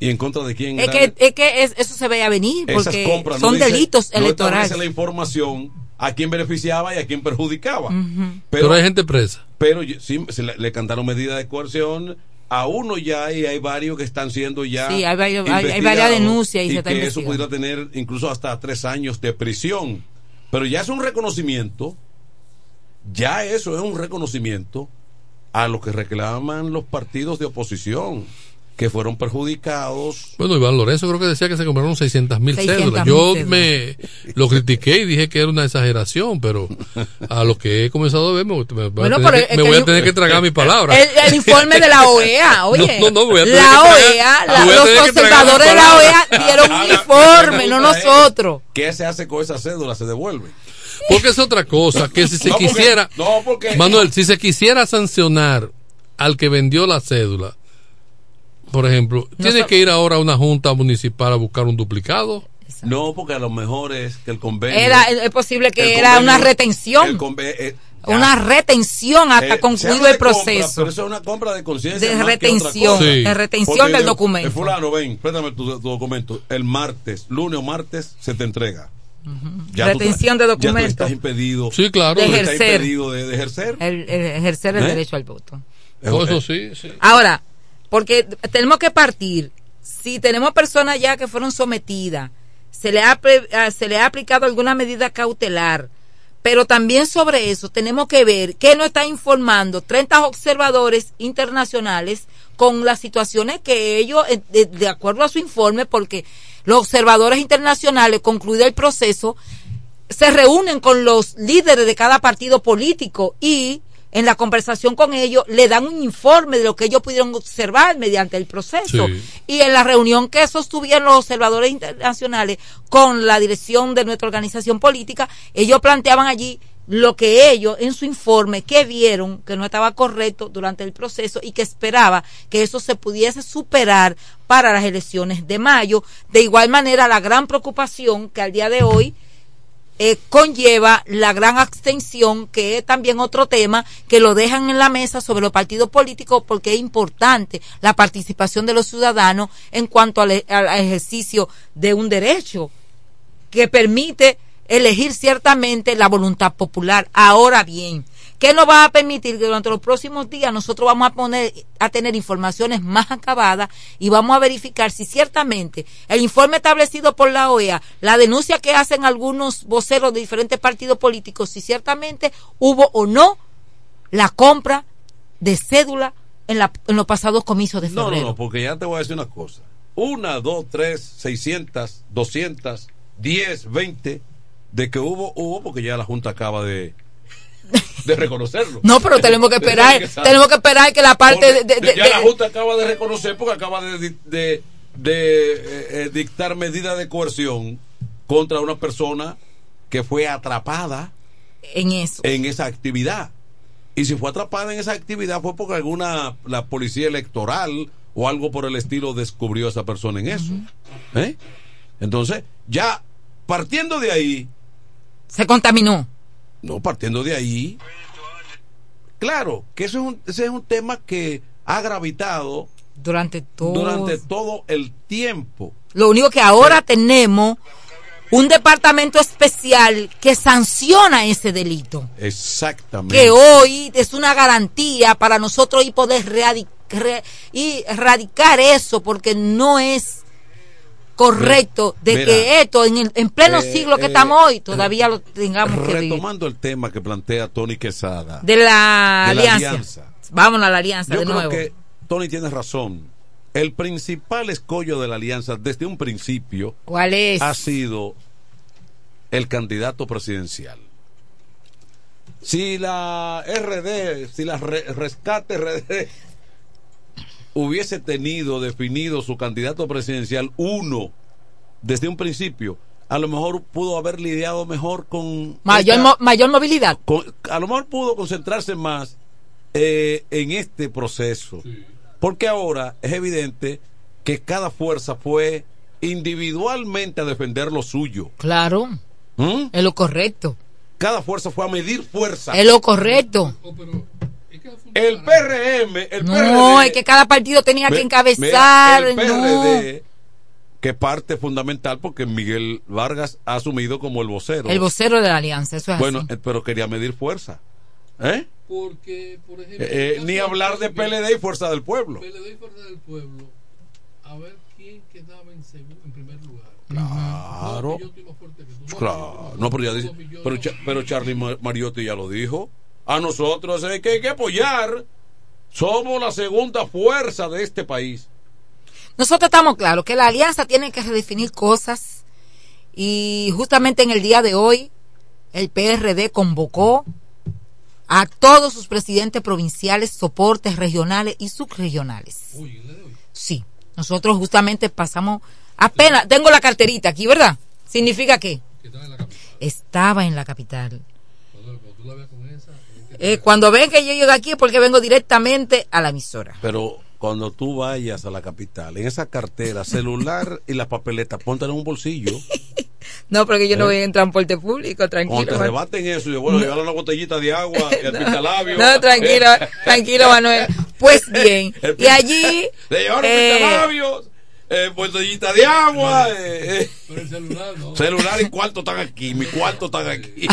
y en contra de quién. Es que, es que es- eso se veía venir esas porque compras. no son dice- delitos no electorales. establece la información a quién beneficiaba y a quién perjudicaba. Ujú. pero, hay gente presa. Pero yo- sí, se le, le cantaron medidas de coerción a uno ya y hay varios que están siendo ya Sí, hay varios- hay- hay varias denuncias y y se está que eso pudiera tener incluso hasta tres años de prisión. Pero ya es un reconocimiento ya eso es un reconocimiento a lo que reclaman los partidos de oposición que fueron perjudicados Bueno, Iván Lorenzo creo que decía que se compraron 600 mil 600.000 cédulas. Yo me lo critiqué y dije que era una exageración, pero a lo que he comenzado a ver me, me voy, Bueno, a, tener, que, me que voy a el- tener que tragar mis palabras. El, el informe de la OEA, oye. No, no, no, voy a tener la que tragar- OEA, la- los observadores de la OEA dieron un informe, no nosotros. ¿qué se hace con esas cédulas? se devuelven Porque es otra cosa, que si se No, porque- quisiera, no, porque- Manuel, si se quisiera sancionar al que vendió la cédula, Por ejemplo, ¿tiene No que ir ahora a una junta municipal a buscar un duplicado? No, porque a lo mejor es que el convenio. Era, es posible que el era convenio- una retención. el eh, una retención hasta eh, concluido el compra, proceso. pero eso es una compra de conciencia. De retención, de retención Porque del de- documento. eh, fulano, ven, préstame tu, tu documento. El martes, lunes o martes, se te entrega. Ya tú- Retención de Ya tú documento. estás impedido. Sí, claro. De estás ejercer. impedido de, de ejercer. El, el ejercer el ¿Eh? derecho al voto. Eso sí, sí. Ahora, porque tenemos que partir. Si tenemos personas ya que fueron sometidas, se le ha, ah, se le ha aplicado alguna medida cautelar, pero también sobre eso tenemos que ver qué nos está informando 30 observadores internacionales con las situaciones que ellos, eh, de, de acuerdo a su informe, porque los observadores internacionales, concluido el proceso, se reúnen con los líderes de cada partido político y en la conversación con ellos le dan un informe de lo que ellos pudieron observar mediante el proceso. Sí. Y en la reunión que sostuvieron los observadores internacionales con la dirección de nuestra organización política, ellos planteaban allí lo que ellos en su informe que vieron que no estaba correcto durante el proceso y que esperaba que eso se pudiese superar para las elecciones de mayo. De igual manera, la gran preocupación que al día de hoy eh, conlleva la gran abstención, que es también otro tema que lo dejan en la mesa sobre los partidos políticos porque es importante la participación de los ciudadanos en cuanto al, al ejercicio de un derecho que permite elegir ciertamente la voluntad popular. Ahora bien, ¿qué nos va a permitir que durante los próximos días nosotros vamos a poner a tener informaciones más acabadas y vamos a verificar si ciertamente el informe establecido por la OEA, la denuncia que hacen algunos voceros de diferentes partidos políticos, si ciertamente hubo o no la compra de cédula en, la, en los pasados comicios de No, febrero. no, no, porque ya te voy a decir una cosa. Una, dos, tres, seiscientas, doscientas, diez, veinte, de que hubo, hubo, porque ya la Junta acaba de, de reconocerlo. No, pero tenemos que esperar, tenemos que esperar que la parte de, ya la Junta acaba de reconocer porque acaba de, di- de, de, eh, eh, dictar medidas de coerción contra una persona que fue atrapada en eso. en esa actividad. Y si fue atrapada en esa actividad fue porque alguna, la policía electoral o algo por el estilo descubrió a esa persona en eso. ¿Eh? Entonces, ya partiendo de ahí, se contaminó. No, partiendo de ahí, claro, que eso es un, ese es un tema que ha gravitado durante todo durante todo el tiempo. Lo único que ahora tenemos un departamento especial que sanciona ese delito. Exactamente. Que hoy es una garantía para nosotros y poder erradicar eso porque no es correcto de Mira, que esto en, el- en pleno eh, siglo que eh, estamos hoy todavía lo tengamos que vivir. Retomando el tema que plantea Tony Quesada. De la de la alianza. alianza. Vámonos a la alianza Yo de creo nuevo. que Tony tiene razón. El principal escollo de la alianza desde un principio ¿Cuál es? ha sido el candidato presidencial. Si la RD, si la re- Rescate RD hubiese tenido definido su candidato presidencial uno desde un principio, a lo mejor pudo haber lidiado mejor con mayor, esta- mo- mayor movilidad. con- a lo mejor pudo concentrarse más eh, en este proceso. Porque ahora es evidente que cada fuerza fue individualmente a defender lo suyo. Claro. ¿Mm? Es lo correcto. Cada fuerza fue a medir fuerza. Es lo correcto. El PRM, el No, PRD, es que cada partido tenía que Ve- encabezar. mira, el no. PRD, que parte fundamental porque Miguel Vargas ha asumido como el vocero. El vocero de la alianza, eso es Bueno, así. eh, pero quería medir fuerza. ¿Eh? Porque, por ejemplo, Eh, el ni hablar de PLD y Fuerza del Pueblo. PLD y Fuerza del Pueblo, a ver quién quedaba en, segu- en primer lugar. Claro. No, que yo estoy más fuerte que tú. No, Claro. No, pero ya dice, pero, pero Charlie Ma- Mariotti ya lo dijo. A nosotros hay que, hay que apoyar. Somos la segunda fuerza de este país. Nosotros estamos claros que la alianza tiene que redefinir cosas y justamente en el día de hoy el PRD convocó a todos sus presidentes provinciales, soportes regionales y subregionales. Sí, nosotros justamente pasamos apenas, tengo la carterita aquí, ¿verdad? ¿Significa qué? Estaba en la capital. Eh, cuando ven que yo llego aquí es porque vengo directamente a la emisora. Pero cuando tú vayas a la capital, en esa cartera, celular y la papeleta, ponte en un bolsillo. No, porque yo no ¿Eh? voy en transporte público, tranquilo. Cuando te rebaten eso, yo, bueno, llevar una botellita de agua, el pintalabio. No, tranquilo, tranquilo, Manuel. Pues bien, El y allí... Le llevaron eh, pintalabios, eh, botellita de agua, eh, eh. Pero el celular no. celular y cuarto están aquí, mi cuarto están aquí.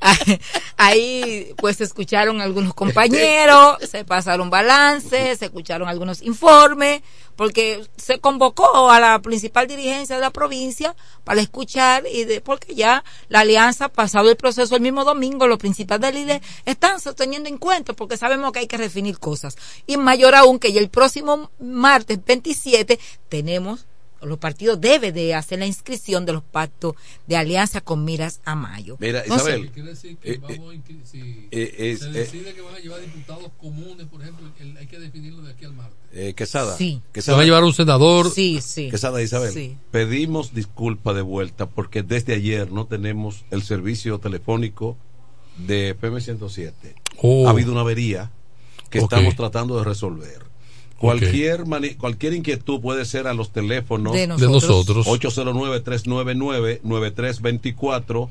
ahí pues se escucharon algunos compañeros, se pasaron balance, se escucharon algunos informes, porque se convocó a la principal dirigencia de la provincia para escuchar y de, porque ya la alianza pasado el proceso el mismo domingo, los principales líderes están sosteniendo en cuenta porque sabemos que hay que definir cosas. Y mayor aún que ya el próximo martes 27 tenemos los partidos deben de hacer la inscripción de los pactos de alianza con miras a mayo. Mira, Entonces, Isabel, Quiere decir que eh, vamos a si eh, es- se eh, decide que van a llevar diputados comunes, por ejemplo, el- hay que definirlo de aquí al martes. eh, Quesada, Sí. Quesada, Van a llevar un senador. Sí, sí. Quesada Isabel, Sí. pedimos disculpa de vuelta porque desde ayer no tenemos el servicio telefónico de FM 107. Oh. Ha habido una avería que estamos tratando de resolver. Cualquier, mani- cualquier inquietud puede ser a los teléfonos De nosotros. 809-399-9324.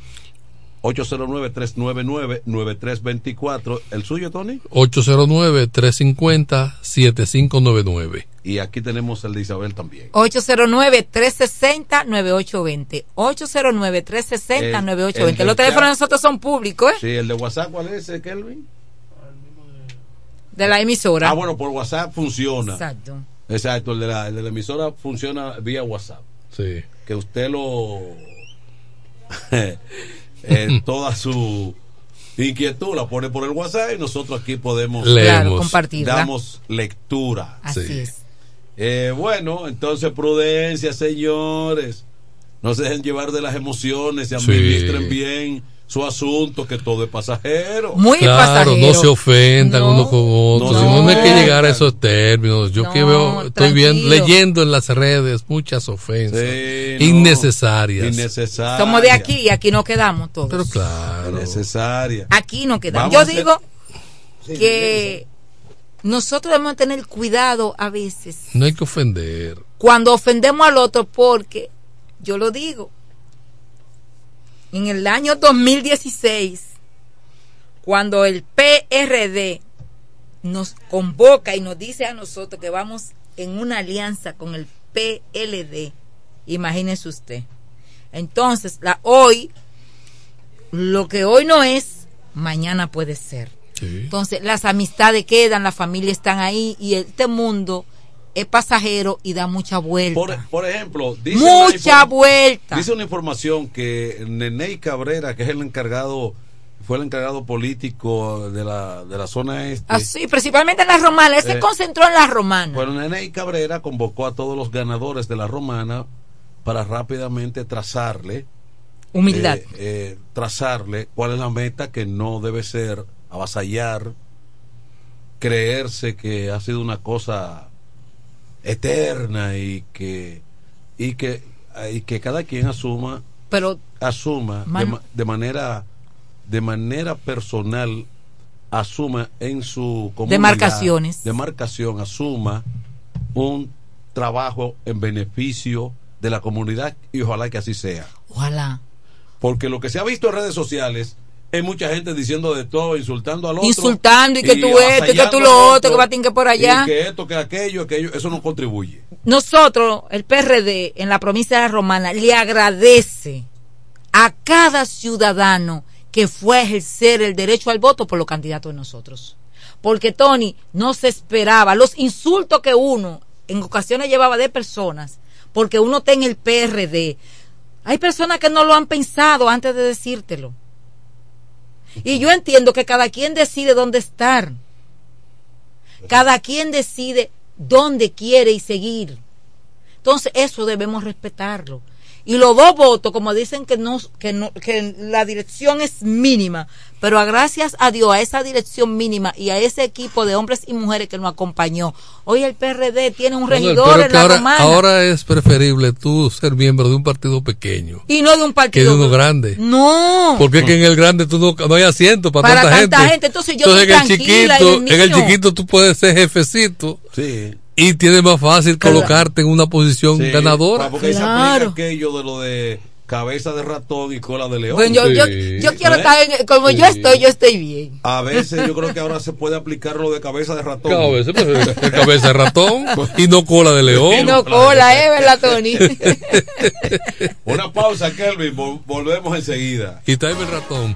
809-399-9324. ¿El suyo, Tony? 809-350-7599. Y aquí tenemos el de Isabel también. 809-360-9820. 809-360-9820. El- el Los teléfonos de nosotros son públicos, ¿eh? Sí, el de WhatsApp, ¿cuál es ese, Kelvin? De la emisora. Ah, bueno, por WhatsApp funciona. Exacto. Exacto, el de, la, el de la emisora funciona vía WhatsApp. Sí. Que usted lo. eh, toda su inquietud la pone por el WhatsApp y nosotros aquí podemos. Claro, compartirla. Damos lectura. Así Sí. es. Eh, bueno, entonces prudencia, señores. No se dejen llevar de las emociones Sí. administren bien su asunto, que todo es pasajero. Muy Claro, pasajero. no se ofendan No. unos con otros. No, no, no hay que llegar a esos términos. Yo No, que veo, estoy viendo, leyendo en las redes muchas ofensas Sí, no. innecesarias. Innecesaria. Somos de aquí y aquí no quedamos todos. Pero claro. Innecesaria. Aquí no quedamos. Vamos Yo digo que nosotros debemos tener cuidado a veces No hay que ofender. cuando ofendemos al otro porque, yo lo digo, en el año 2016, cuando el PRD nos convoca y nos dice a nosotros que vamos en una alianza con el PLD, imagínese usted. Entonces, la hoy, lo que hoy no es, mañana puede ser. Sí. Entonces, las amistades quedan, las familias están ahí y este mundo es pasajero y da mucha vuelta. Por, por ejemplo, dice mucha vuelta. Dice una información que Neney Cabrera, que es el encargado, fue el encargado político de la, de la zona este. Así, principalmente en la romana. Él se Eh, concentró en la romana. Bueno, Neney Cabrera convocó a todos los ganadores de la romana para rápidamente trazarle. Humildad. eh, eh, trazarle cuál es la meta que no debe ser avasallar, creerse que ha sido una cosa eterna y que y que y que cada quien asuma Pero asuma de, Man- ma- de manera de manera personal asuma en su comunidad Demarcaciones. demarcación asuma un trabajo en beneficio de la comunidad y ojalá que así sea ojalá. porque lo que se ha visto en redes sociales es mucha gente diciendo de todo, insultando al otro. Insultando y que tú esto, y que tú lo otro, que batín que por allá. Y que esto, que aquello, aquello, eso no contribuye. Nosotros, el PRD, en la provincia de la Romana, le agradece a cada ciudadano que fue a ejercer el derecho al voto por los candidatos de nosotros. Porque Tony no se esperaba los insultos que uno en ocasiones llevaba de personas, porque uno está en el PRD. Hay personas que no lo han pensado antes de decírtelo. Y yo entiendo que cada quien decide dónde estar. Cada quien decide dónde quiere y seguir. Entonces, eso debemos respetarlo. Y los dos votos, como dicen que no, que no, que la dirección es mínima, pero a gracias a Dios, a esa dirección mínima y a ese equipo de hombres y mujeres que nos acompañó, hoy el PRD tiene un regidor pero en la ahora, romana ahora es preferible tú ser miembro de un partido pequeño y no de un que de partido. uno grande. No. Porque es que en el grande tú no, no hay asiento para, Para tanta, tanta gente. gente, entonces yo Entonces, estoy en el chiquito, en el chiquito tú puedes ser jefecito. Sí. Y tienes más fácil Claro. colocarte en una posición Sí, ganadora. Porque ahí se aplica aquello de lo de cabeza de ratón y cola de león. Bueno, yo, yo, yo quiero ¿Eh? estar en- como yo estoy, yo estoy bien. A veces yo creo que ahora se puede aplicar lo de cabeza de ratón. Es cabeza de ratón y no cola de león. Y no cola, ¿eh? ¿Verdad, Tony? Una pausa, Kelvin. vol- volvemos enseguida. Y tráeme el ratón.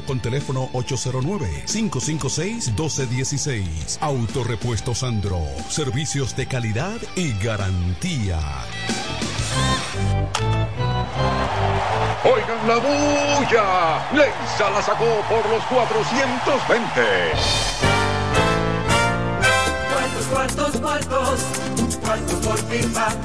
con teléfono 809-556-1216. Autorepuesto Sandro. Servicios de calidad y garantía. Oigan la bulla. Leisa la sacó por los 420. Cuartos, cuartos, cuartos.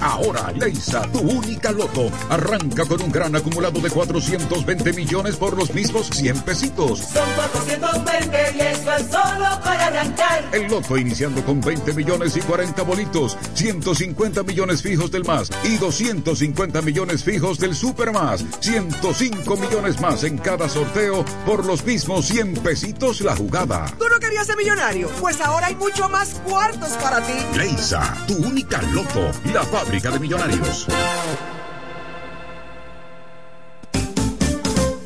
Ahora, Leisa, tu única loto, arranca con un gran acumulado de 420 millones por los mismos 100 pesitos. Son 420 y eso es solo para arrancar. El loto iniciando con 20 millones y 40 bolitos, 150 millones fijos del más y 250 millones fijos del super más, 105 millones más en cada sorteo por los mismos 100 pesitos la jugada. ¿Tú no querías ser millonario? Pues ahora hay mucho más cuartos para ti. Leisa, tu única loto, la fábrica de millonarios.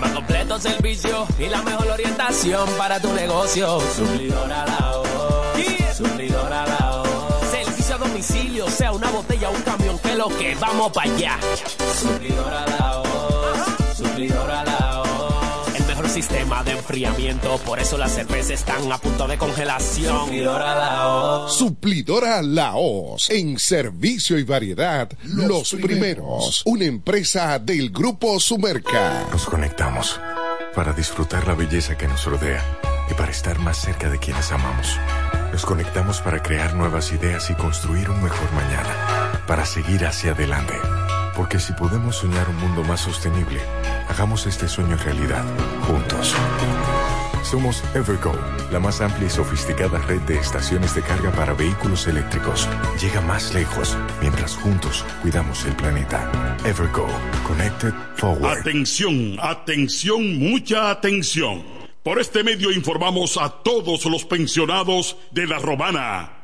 Más completo servicio y la mejor orientación para tu negocio. Suplidora la voz. Suplidora la voz. Servicio a domicilio, sea una botella o un camión, que lo que vamos para allá. Suplidora la voz. Suplidora la voz. Sistema de enfriamiento, por eso las cervezas están a punto de congelación. Suplidora la voz. Suplidora Laos. En servicio y variedad, los, primeros. Una empresa del Grupo Sumerca. Nos conectamos para disfrutar la belleza que nos rodea y para estar más cerca de quienes amamos. Nos conectamos para crear nuevas ideas y construir un mejor mañana, para seguir hacia adelante. Porque si podemos soñar un mundo más sostenible, hagamos este sueño realidad, juntos. Somos Evergo, la más amplia y sofisticada red de estaciones de carga para vehículos eléctricos. Llega más lejos mientras juntos cuidamos el planeta. Evergo, Connected Forward. Atención, atención, mucha atención. Por este medio informamos a todos los pensionados de La Romana,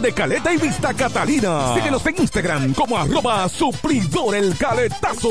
de Caleta y Vista Catalina. Síguenos en Instagram como arroba suplidor el caletazo.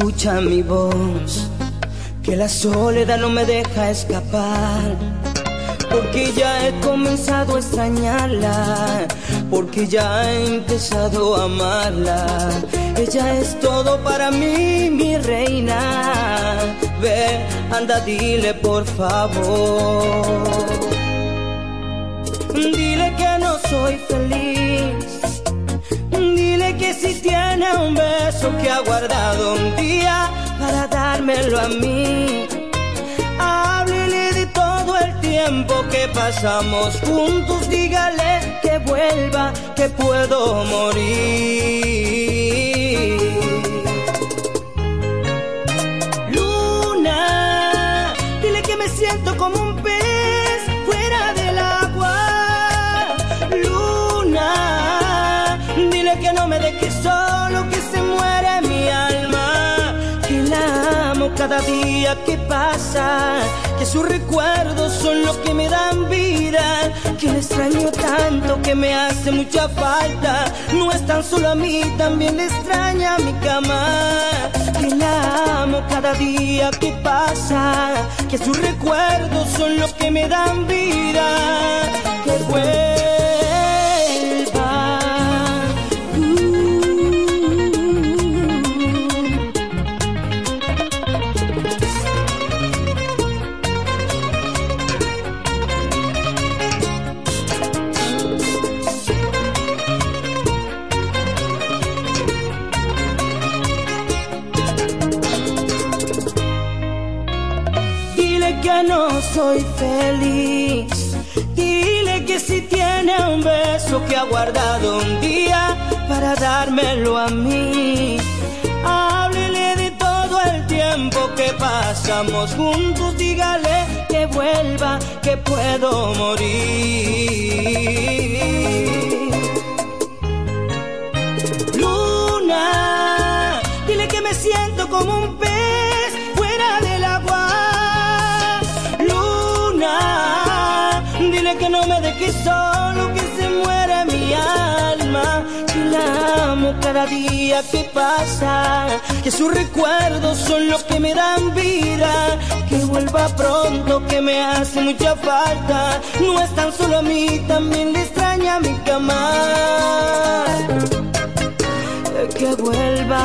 Escucha mi voz, que la soledad no me deja escapar, porque ya he comenzado a extrañarla, porque ya he empezado a amarla. Ella es todo para mí, mi reina. Ve, anda, dile por favor. Dile que no soy feliz. Si tiene un beso que ha guardado un día para dármelo a mí. Háblele de todo el tiempo que pasamos juntos. Dígale que vuelva, que puedo morir. Cada día que pasa, que sus recuerdos son los que me dan vida. Que le extraño tanto que me hace mucha falta. No es tan solo a mí, también le extraña mi cama. Que la amo cada día que pasa, que sus recuerdos son los que me dan vida. Beso que ha guardado un día para dármelo a mí. Háblele de todo el tiempo que pasamos juntos. Dígale que vuelva, que puedo morir. Luna, dile que me siento como un pez fuera del agua. Luna, dile que no me deje solo, alma. La amo cada día que pasa, que sus recuerdos son los que me dan vida. Que vuelva pronto, que me hace mucha falta. No es tan solo a mí, también le extraña mi cama que vuelva.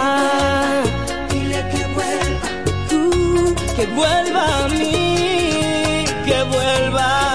Dile que vuelva. Tú, que vuelva a mí, que vuelva.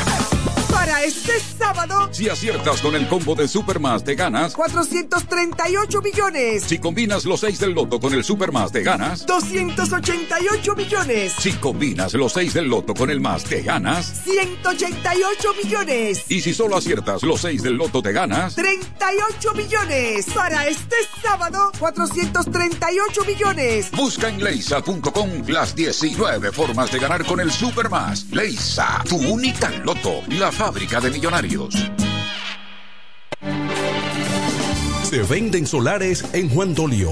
Para este sábado, Si aciertas con el combo de Supermas, te ganas. 438 millones. Si combinas los 6 del loto con el Supermas, te ganas. 288 millones. Si combinas los 6 del loto con el más, te ganas. 188 millones. Y si solo aciertas los 6 del loto, te ganas. 38 millones. Para este sábado, 438 millones. Busca en leisa.com las 19 formas de ganar con el Supermas. Leisa, tu única loto, la fábrica de millonarios. Se venden solares en Juan Dolio,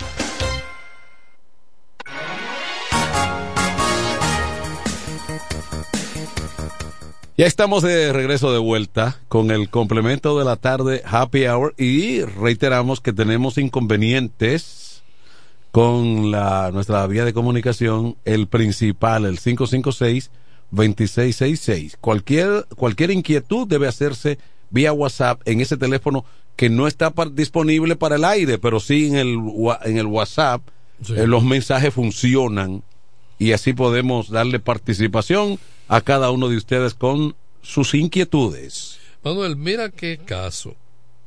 Ya estamos de regreso de vuelta con el complemento de la tarde Happy Hour y reiteramos que tenemos inconvenientes con la nuestra vía de comunicación, el principal, el 556-2666. Cualquier, cualquier inquietud debe hacerse vía WhatsApp en ese teléfono que no está par- disponible para el aire, pero sí en el, en el WhatsApp eh, los mensajes funcionan y así podemos darle participación a cada uno de ustedes con sus inquietudes. Manuel, mira qué caso.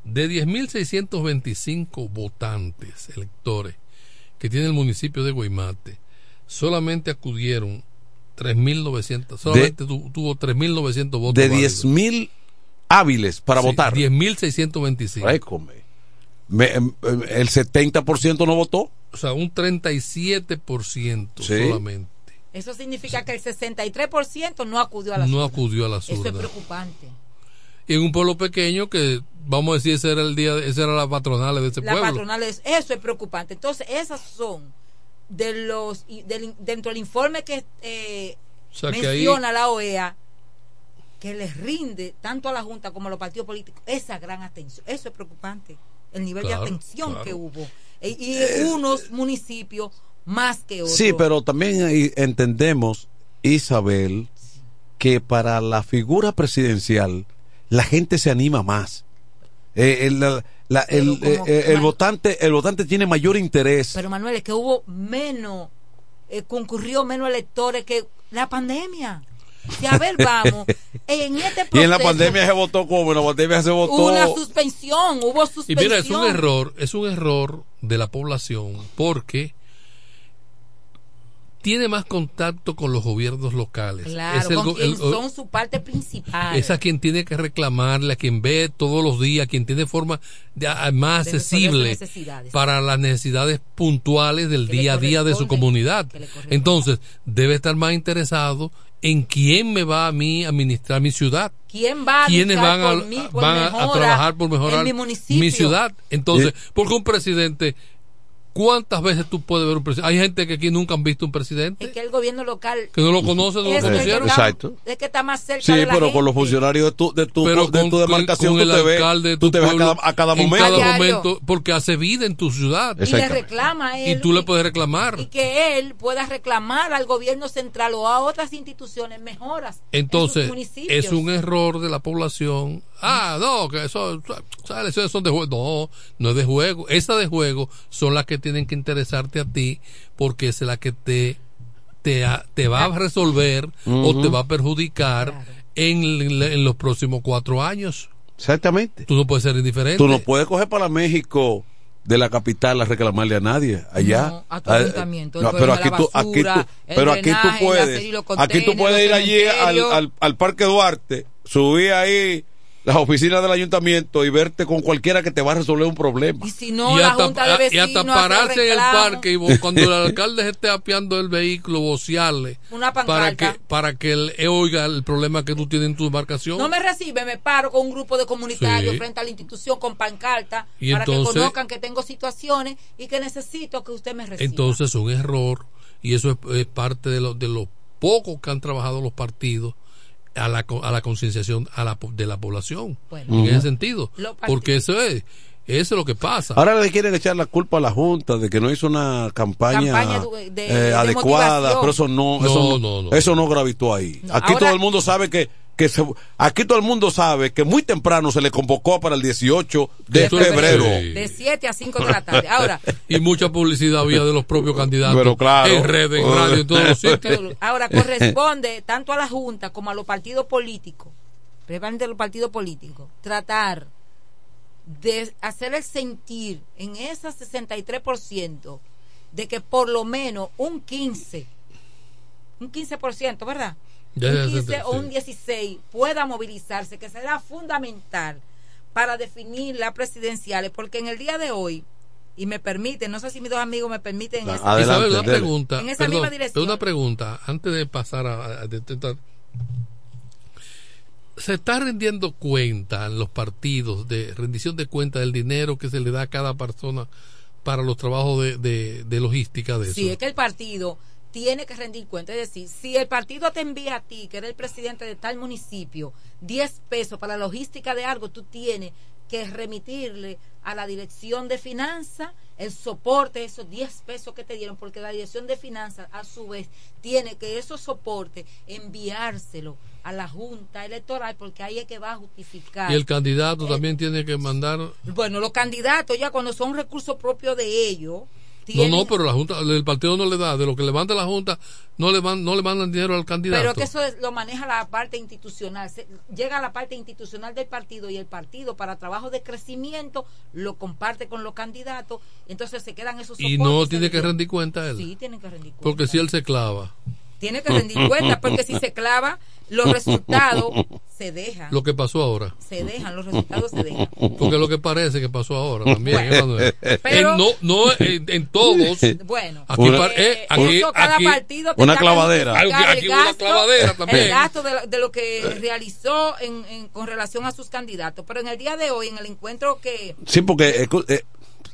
De 10.625 votantes, electores, que tiene el municipio de Guaymate, solamente acudieron 3.900, solamente tu- tuvo 3.900 votos. De válidos. 10.000 hábiles para Sí, votar. 10.625. Récome. Me- em, em, el 70% no votó. O sea, un 37% Sí. solamente Eso significa que el 63% no acudió a la no acudió a la Eso es preocupante. Y en un pueblo pequeño que, vamos a decir, ese era el día, esa era la patronal de ese La pueblo. patronal es, eso es preocupante. Entonces, esas son de los del- dentro del informe que eh, O sea, que ahí- menciona la OEA que les rinde tanto a la Junta como a los partidos políticos esa gran atención. Eso es preocupante, el nivel Claro, de atención claro. que hubo. E- y unos municipios más que otros. Sí, pero también entendemos, Isabel, que para la figura presidencial la gente se anima más. Eh, el, la- la- el, como- eh, el votante el votante tiene mayor interés. Pero Manuel, es que hubo menos, eh, concurrió menos electores que la pandemia. Si a ver, vamos, en este y en la pandemia se votó como en la pandemia se votó. hubo una suspensión, hubo Y suspensión. mira, es un error, es un error de la población porque tiene más contacto con los gobiernos locales. Claro, es el con go- quien el- son su parte principal. es a quien tiene que reclamarle, a quien ve todos los días, a quien tiene forma de- a- más De accesible para las necesidades puntuales del día a día de su comunidad. Entonces, debe estar más interesado en quién me va a mí administrar mi ciudad. ¿Quién va a quiénes van, a, mí, por van a- trabajar por mejorar en mi municipio? ciudad. Entonces, porque un presidente, ¿cuántas veces tú puedes ver un presidente? Hay gente que aquí nunca han visto un presidente Es que el gobierno local que no lo conoce, no lo conocieron. Exacto. Es que está más cerca Sí, de la pero con los funcionarios de tu, de tu, Pero de con- tu demarcación con tú el te ves, alcalde de tú te ves a cada, a cada en momento. cada momento, porque hace vida en tu ciudad. y le reclama a él Y tú le puedes reclamar. y que él pueda reclamar al gobierno central o a otras instituciones mejoras Entonces, en sus municipios. es un error de la población. Ah, no, que eso, esas elecciones son de juego. No, no es de juego. Esas de juego son las que tienen que interesarte a ti porque es la que te, te, va a resolver o te va a perjudicar en, en los próximos cuatro años. Exactamente. Tú no puedes ser indiferente. Tú no puedes coger para México de la capital a reclamarle a nadie allá. No, a tu ayuntamiento, el no, pero aquí tú, aquí basura, tú, pero aquí tú puedes, aquí tú puedes ir allí al, al, al Parque Duarte, subir ahí las oficinas del ayuntamiento y verte con cualquiera que te va a resolver un problema. Y si no, y la hasta, Junta de y hasta pararse en el parque y cuando el alcalde esté apiando el vehículo, vocearle Una para pancarta. que, para que él oiga el problema que tú tienes en tu embarcación. No me recibe, me paro con un grupo de comunitarios Sí. frente a la institución con pancarta Y para que conozcan que tengo situaciones y que necesito que usted me reciba. Entonces es un error y eso es, es parte de lo, de lo poco que han trabajado los partidos a la, co- a la concienciación a la, po- de la población Bueno. en ese sentido. Porque eso es, eso es lo que pasa. Ahora le quieren echar la culpa a la Junta de que no hizo una campaña, Campaña de- de- eh, de adecuada, motivación. pero eso no, No, eso no, no, no. eso no gravitó ahí. No, aquí ahora- todo el mundo sabe que, que se- aquí todo el mundo sabe que muy temprano se le convocó para el 18 de febrero. sí. De 7 a 5 de la tarde. Ahora, Y mucha publicidad había de los propios candidatos Pero claro. en redes, en radio, en todos los sitios. ahora corresponde tanto a la Junta como a los partidos políticos, principalmente a los partidos políticos, tratar de hacerles sentir en ese 63% de que por lo menos un 15, un 15%, ¿verdad? Ya, un ya, 15 sí. o un 16 pueda movilizarse, que será fundamental para definir las presidenciales, porque en el día de hoy, y me permiten, no sé si mis dos amigos me permiten... esa- Isabel, Adelante, una pregunta. En esa perdón, misma dirección. Una pregunta, antes de pasar a, a detectar. ¿Se está rendiendo cuenta en los partidos de rendición de cuenta del dinero que se le da a cada persona para los trabajos de, de, de logística de eso? Sí, es que el partido tiene que rendir cuenta. Es decir, si el partido te envía a ti, que eres el presidente de tal municipio, 10 pesos para la logística de algo, tú tienes que remitirle a la dirección de finanzas el soporte de esos 10 pesos que te dieron, porque la dirección de finanzas, a su vez, tiene que esos soportes enviárselo a la Junta Electoral, porque ahí es que va a justificar. Y el candidato también tiene que mandar. Bueno, los candidatos ya cuando son recursos propios de ellos, tienen- no, pero la junta, el partido no le da, de lo que le manda la junta, no le man- no le mandan dinero al candidato. Pero que eso es- lo maneja la parte institucional. Se- llega a la parte institucional del partido y el partido para trabajo de crecimiento lo comparte con los candidatos. Entonces se quedan esos y no tiene que rendir cuenta él. Sí, tienen que rendir cuenta. Porque si él se clava. Tiene que rendir cuenta porque si se clava, los resultados se dejan. Lo que pasó ahora. Se dejan, los resultados se dejan. Porque lo que parece que pasó ahora también. Bueno. ¿eh? Pero- En no, no en, en todos. Bueno, Aquí, Una- eh, aquí, cada aquí- partido Una clavadera. Aquí- una gasto, clavadera también. El gasto de, lo- de lo que realizó en, en- con relación a sus candidatos. Pero en el día de hoy, en el encuentro que. Sí, porque eh, eh,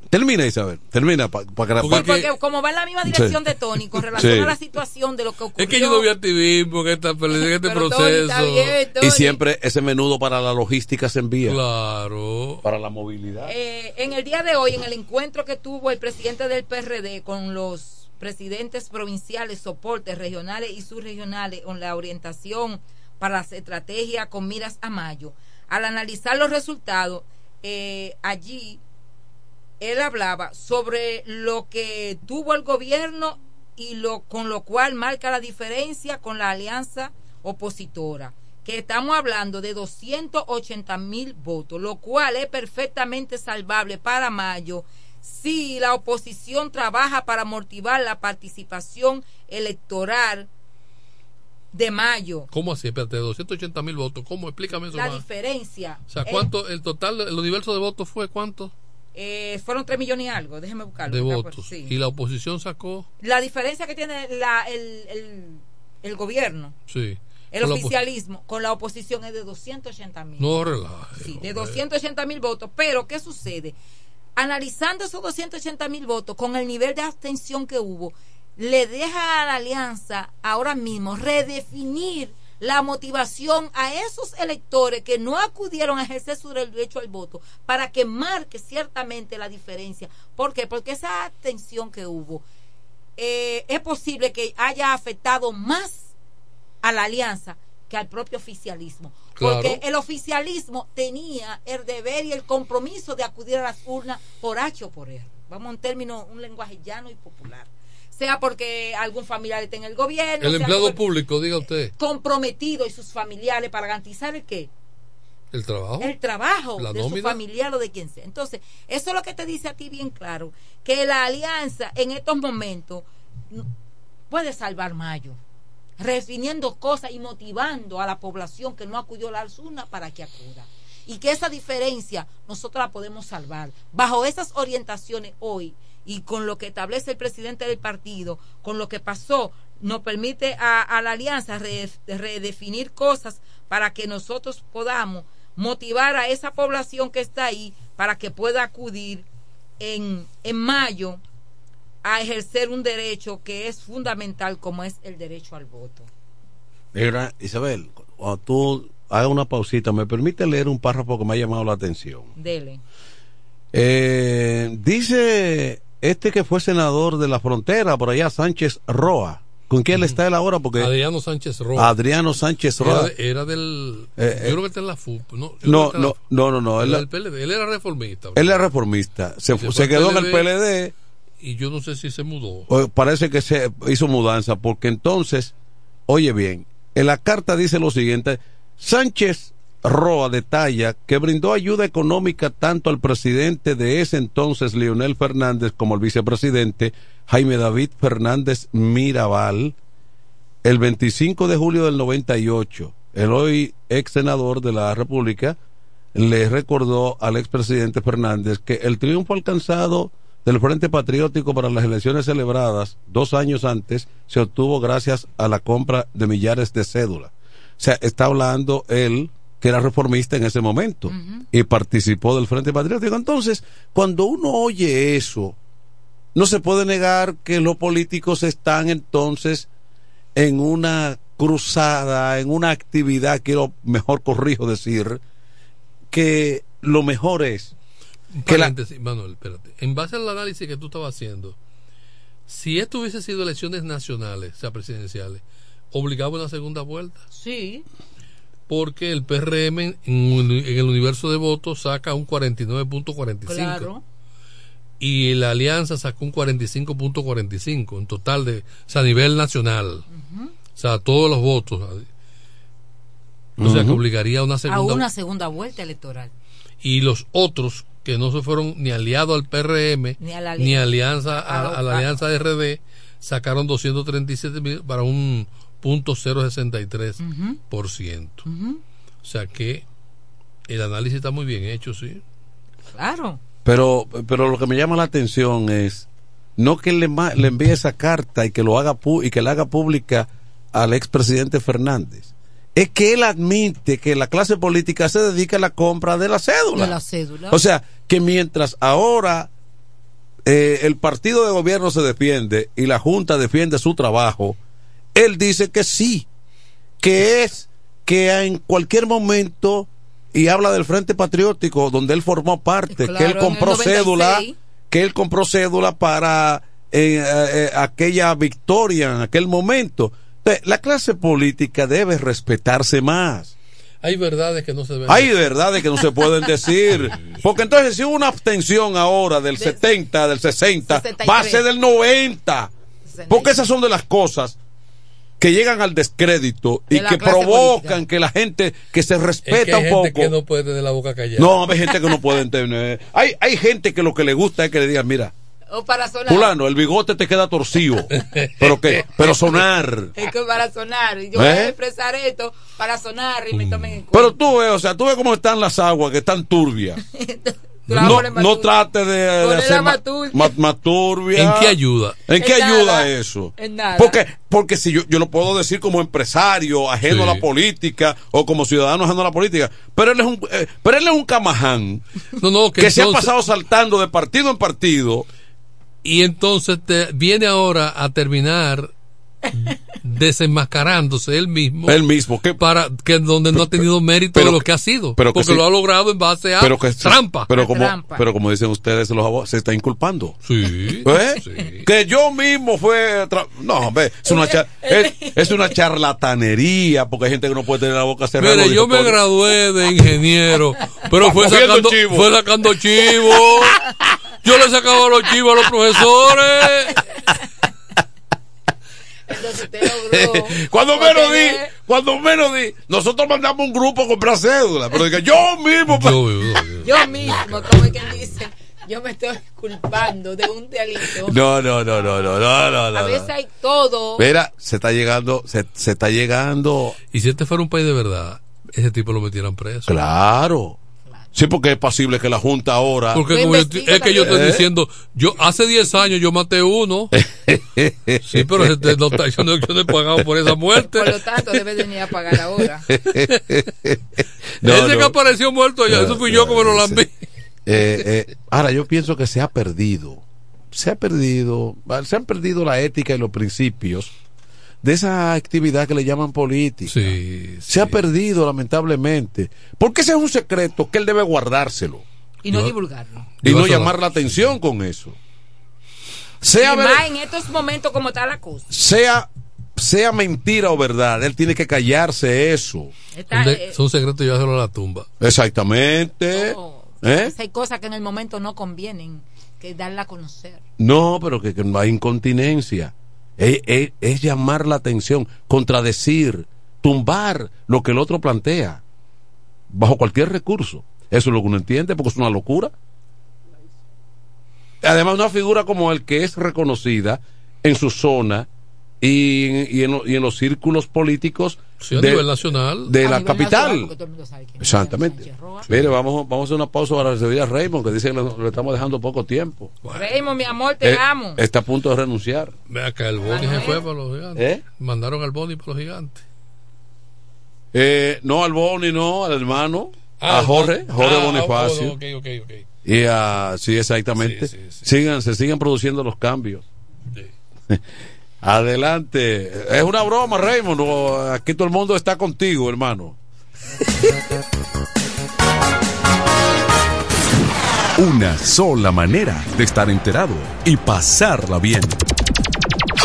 termina Isabel, termina para que Porque- Sí, porque como va en la misma dirección Sí. de Tony con relación Sí. a la situación de lo que ocurrió. Es que yo no vi activismo en, esta, en este Tony, proceso. está bien, Tony. y siempre ese menudo para la logística se envía. Claro. Para la movilidad. Eh, en el día de hoy, en el encuentro que tuvo el presidente del PRD con los presidentes provinciales, soportes regionales y subregionales con la orientación para las estrategias con miras a mayo, al analizar los resultados, eh, allí él hablaba sobre lo que tuvo el gobierno y lo con lo cual marca la diferencia con la alianza opositora que estamos hablando de 280 mil votos, lo cual es perfectamente salvable para mayo si la oposición trabaja para motivar la participación electoral de mayo. ¿Cómo así? Espérate, 280 mil votos. ¿Cómo? Explícame eso La más. diferencia O sea, es- ¿cuánto? El total, el universo de votos fue cuánto? Eh, fueron 3 millones y algo, déjeme buscarlo. De votos. sí. Y la oposición sacó. La diferencia que tiene la, el, el, el gobierno, Sí. el Con oficialismo, con la oposición es de 280 mil. No relaje. Sí, de hombre. 280 mil votos. Pero, ¿qué sucede? Analizando esos 280 mil votos con el nivel de abstención que hubo, le deja a la alianza ahora mismo redefinir la motivación a esos electores que no acudieron a ejercer su derecho al voto para que marque ciertamente la diferencia. ¿Por qué? Porque esa abstención que hubo eh, es posible que haya afectado más a la alianza que al propio oficialismo. Claro. Porque el oficialismo tenía el deber y el compromiso de acudir a las urnas por H o por R. Vamos a un término, un lenguaje llano y popular. Sea porque algún familiar está en el gobierno. El empleado público, diga usted. comprometido y sus familiares para garantizar el qué? El trabajo. el trabajo La de su familiar o de quien sea. Entonces, eso es lo que te dice a ti bien claro, que la alianza en estos momentos puede salvar Mayo, refiriendo cosas y motivando a la población que no acudió a las urnas para que acuda. y que esa diferencia nosotros la podemos salvar. Bajo esas orientaciones hoy y con lo que establece el presidente del partido, con lo que pasó, nos permite a, a la alianza re- redefinir cosas para que nosotros podamos motivar a esa población que está ahí para que pueda acudir en, en mayo a ejercer un derecho que es fundamental como es el derecho al voto. Mira, Isabel, cuando tú hagas una pausita, me permite leer un párrafo que me ha llamado la atención. Dele. Eh, dice este que fue senador de la frontera, por allá, Sánchez Roa. ¿Con quién está él ahora? Porque Adriano Sánchez Roa. Adriano Sánchez Era, Roa. era del. Eh, yo eh, creo que está en la FUP. No, No, la no, no, no, no. Él, Era del PLD. Él era reformista. él es reformista. Se, quedó en el PLD. Y yo no sé si se mudó. Parece que se hizo mudanza, porque entonces, oye bien, en la carta dice lo siguiente: Sánchez Roa detalla que brindó ayuda económica tanto al presidente de ese entonces, Leonel Fernández, como al vicepresidente Jaime David Fernández Mirabal, el 25 de julio del 98. El hoy ex senador de la República le recordó al expresidente Fernández que el triunfo alcanzado del Frente Patriótico para las elecciones celebradas dos años antes se obtuvo gracias a la compra de millares de cédulas. O sea, está hablando él, que era reformista en ese momento, y participó del Frente Patriótico. Entonces, cuando uno oye eso, no se puede negar que los políticos están entonces en una cruzada, en una actividad, quiero mejor corrijo decir, que lo mejor es que la, Manuel, espérate. En base al análisis que tú estabas haciendo, si esto hubiese sido elecciones nacionales, o sea, presidenciales, obligaba una segunda vuelta. Sí. Porque el PRM en, el universo de votos saca un 49.45. Claro. Y la alianza sacó un 45.45 en total de, o sea, a nivel nacional. O sea, todos los votos. O sea, que obligaría a una A segunda una segunda vuelta electoral. y los otros que no se fueron ni aliados al PRM Ni a la ni ali- alianza a a, la- a la a- alianza RD sacaron 237 mil para un punto 063 Ujú. por ciento o sea que el análisis está muy bien hecho sí Claro. pero, pero lo que me llama la atención es no que le, le envíe esa carta y que lo haga pu- y que la haga pública al expresidente Fernández. Es que él admite que la clase política se dedica a la compra de la cédula. De la cédula. O sea, que mientras ahora eh, el partido de gobierno se defiende y la Junta defiende su trabajo, él dice que sí, que es que en cualquier momento, y habla del Frente Patriótico, donde él formó parte, Claro, que él compró 96. cédula, que él compró cédula para eh, eh, eh, aquella victoria en aquel momento. Entonces, la clase política debe respetarse más. hay verdades que no se deben Hay decir. verdades que no se pueden decir. Porque entonces si hubo una abstención ahora del 70, del 60, va a ser del 90. Porque esas son de las cosas que llegan al descrédito y De que provocan política. que la gente que se Es que respeta hay un gente poco. que no puede tener la boca callada No, hay gente que no puede entender. Hay, hay gente que lo que le gusta es que le digan, mira, O para sonar. fulano, el bigote te queda torcido. pero que, pero sonar. Es que para sonar. Yo ¿Eh? voy a expresar esto para sonar y me tomen en cuenta. Pero tú ves, o sea, tú ves cómo están las aguas, que están turbias. No, no trate de, de hacer más ma- turbia. ma- más turbia. ¿En qué ayuda? ¿En qué ayuda eso? En nada. Porque, porque si yo, yo lo puedo decir como empresario, ajeno Sí. a la política, o como ciudadano ajeno a la política, pero él es un, eh, pero él es un camaján no, no, que, que se ha pasado saltando de partido en partido. y entonces te viene ahora a terminar desenmascarándose él mismo Él mismo, que para que donde no ha tenido mérito pero de lo que- ha sido pero que porque sí. lo ha logrado en base a pero que trampa pero como pero como dicen ustedes los abogados se está inculpando sí, ¿Eh? que yo mismo fue no hombre es una cha- es, es una charlatanería porque hay gente que no puede tener la boca cerrada Mire, yo me todo. gradué de ingeniero, pero fue sacando, chivo. fue sacando chivo. Yo le sacaba los chivos a los profesores. Cuando menos di cuando menos di nosotros mandamos un grupo a comprar cédula pero diga yo mismo Yo mismo, como es que dice, yo me estoy culpando de un delito. no no no no no no no, a veces hay todo. Mira, se está llegando, se, se está llegando. Y si este fuera un país de verdad, ese tipo lo metieran preso. Claro. Sí, porque es posible que la Junta ahora. Porque como yo estoy- es que yo estoy ¿Eh? diciendo, yo hace 10 años yo maté uno. sí, pero este no está- yo, no, yo no he pagado por esa muerte. Por lo tanto, debe venir a pagar ahora. No, Ese no. que apareció muerto ya, eso fui yo como lo lambí. Eh, eh, ahora, yo pienso que se ha perdido. Se ha perdido. Se han perdido la ética y los principios de esa actividad que le llaman política. se ha perdido, lamentablemente. Porque ese es un secreto que él debe guardárselo. Y no divulgarlo. Y no llamar la atención con eso. Sea, y ver- más en estos momentos como está la cosa. sea, sea mentira o verdad, él tiene que callarse eso. Está, eh, son secretos y llevárselo a la tumba. Exactamente. ¿Eh? hay cosas que en el momento no convienen que darla a conocer. No, pero que, que no hay incontinencia. Es, llamar la atención, contradecir, tumbar lo que el otro plantea, bajo cualquier recurso. Eso es lo que uno entiende, porque es una locura. Además, una figura como el que es reconocida en su zona y, en- y en, y en los círculos políticos Sí, a de, nivel nacional. de A la nivel capital. nacional, porque todo el mundo sabe quién es Exactamente. Mire, vamos, vamos a hacer una pausa para recibir a Raymond, que dice que le, le estamos dejando poco tiempo. Raymond, mi amor, te Eh, amo. Está a punto de renunciar. Ve acá, el Boni se fue para los gigantes. ¿Eh? Mandaron al Boni para los gigantes. Eh, no al Boni, no, al hermano. Ah, a Jorge, Jorge ah, Bonifacio. Y a, sí, exactamente. Sigan, se siguen produciendo los cambios. Adelante. Es una broma, Raymond. aquí todo el mundo está contigo, hermano. Una sola manera de estar enterado y pasarla bien.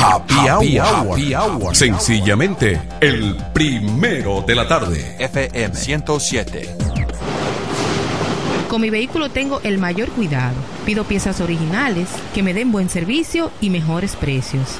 Happy, Happy hour. hour. Happy hour. Sencillamente, el primero de la tarde. FM 107. Con mi vehículo tengo el mayor cuidado. Pido piezas originales que me den buen servicio y mejores precios.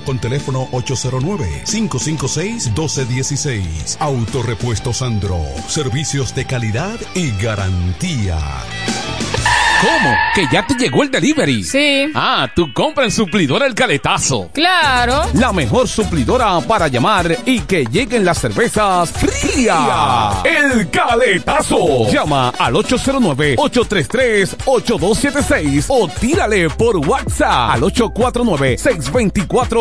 con teléfono 809-556-1216. Autorepuesto Sandro. Servicios de calidad y garantía. ¿Cómo? ¿Que ya te llegó el delivery? Sí. Ah, tú compras en suplidora el caletazo. Claro. La mejor suplidora para llamar y que lleguen las cervezas frías. El caletazo. Llama al 809-833-8276 o tírale por WhatsApp al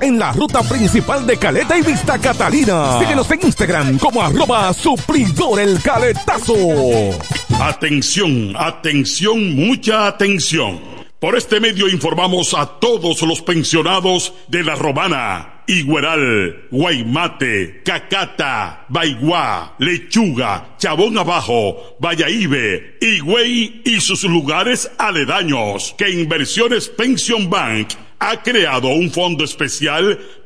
en la ruta principal de Caleta y Vista Catalina. Síguenos en Instagram como arroba supridor el caletazo. Atención, atención, mucha atención. Por este medio informamos a todos los pensionados de La Romana, Igueral, Guaymate, Cacata, Baigua, Lechuga, Chabón Abajo, Vallaíbe, Higüey y sus lugares aledaños que Inversiones Pension Bank ha creado un fondo especial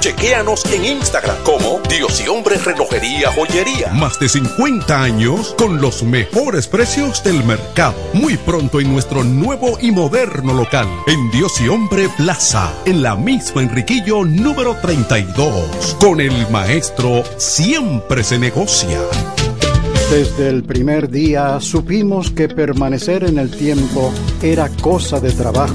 Chequéanos en Instagram como Dios y Hombre Relojería Joyería. Más de 50 años con los mejores precios del mercado. Muy pronto en nuestro nuevo y moderno local, en Dios y Hombre Plaza, en la misma Enriquillo número 32. Con el maestro siempre se negocia. Desde el primer día supimos que permanecer en el tiempo era cosa de trabajo.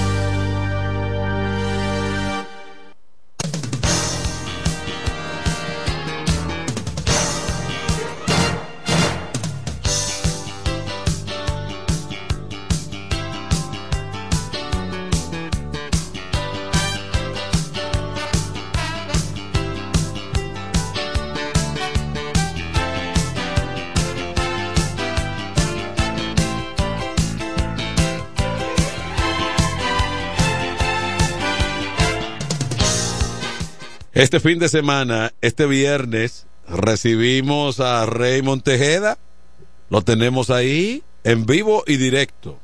Este fin de semana, este viernes, recibimos a Rey Montejeda. Lo tenemos ahí en vivo y directo.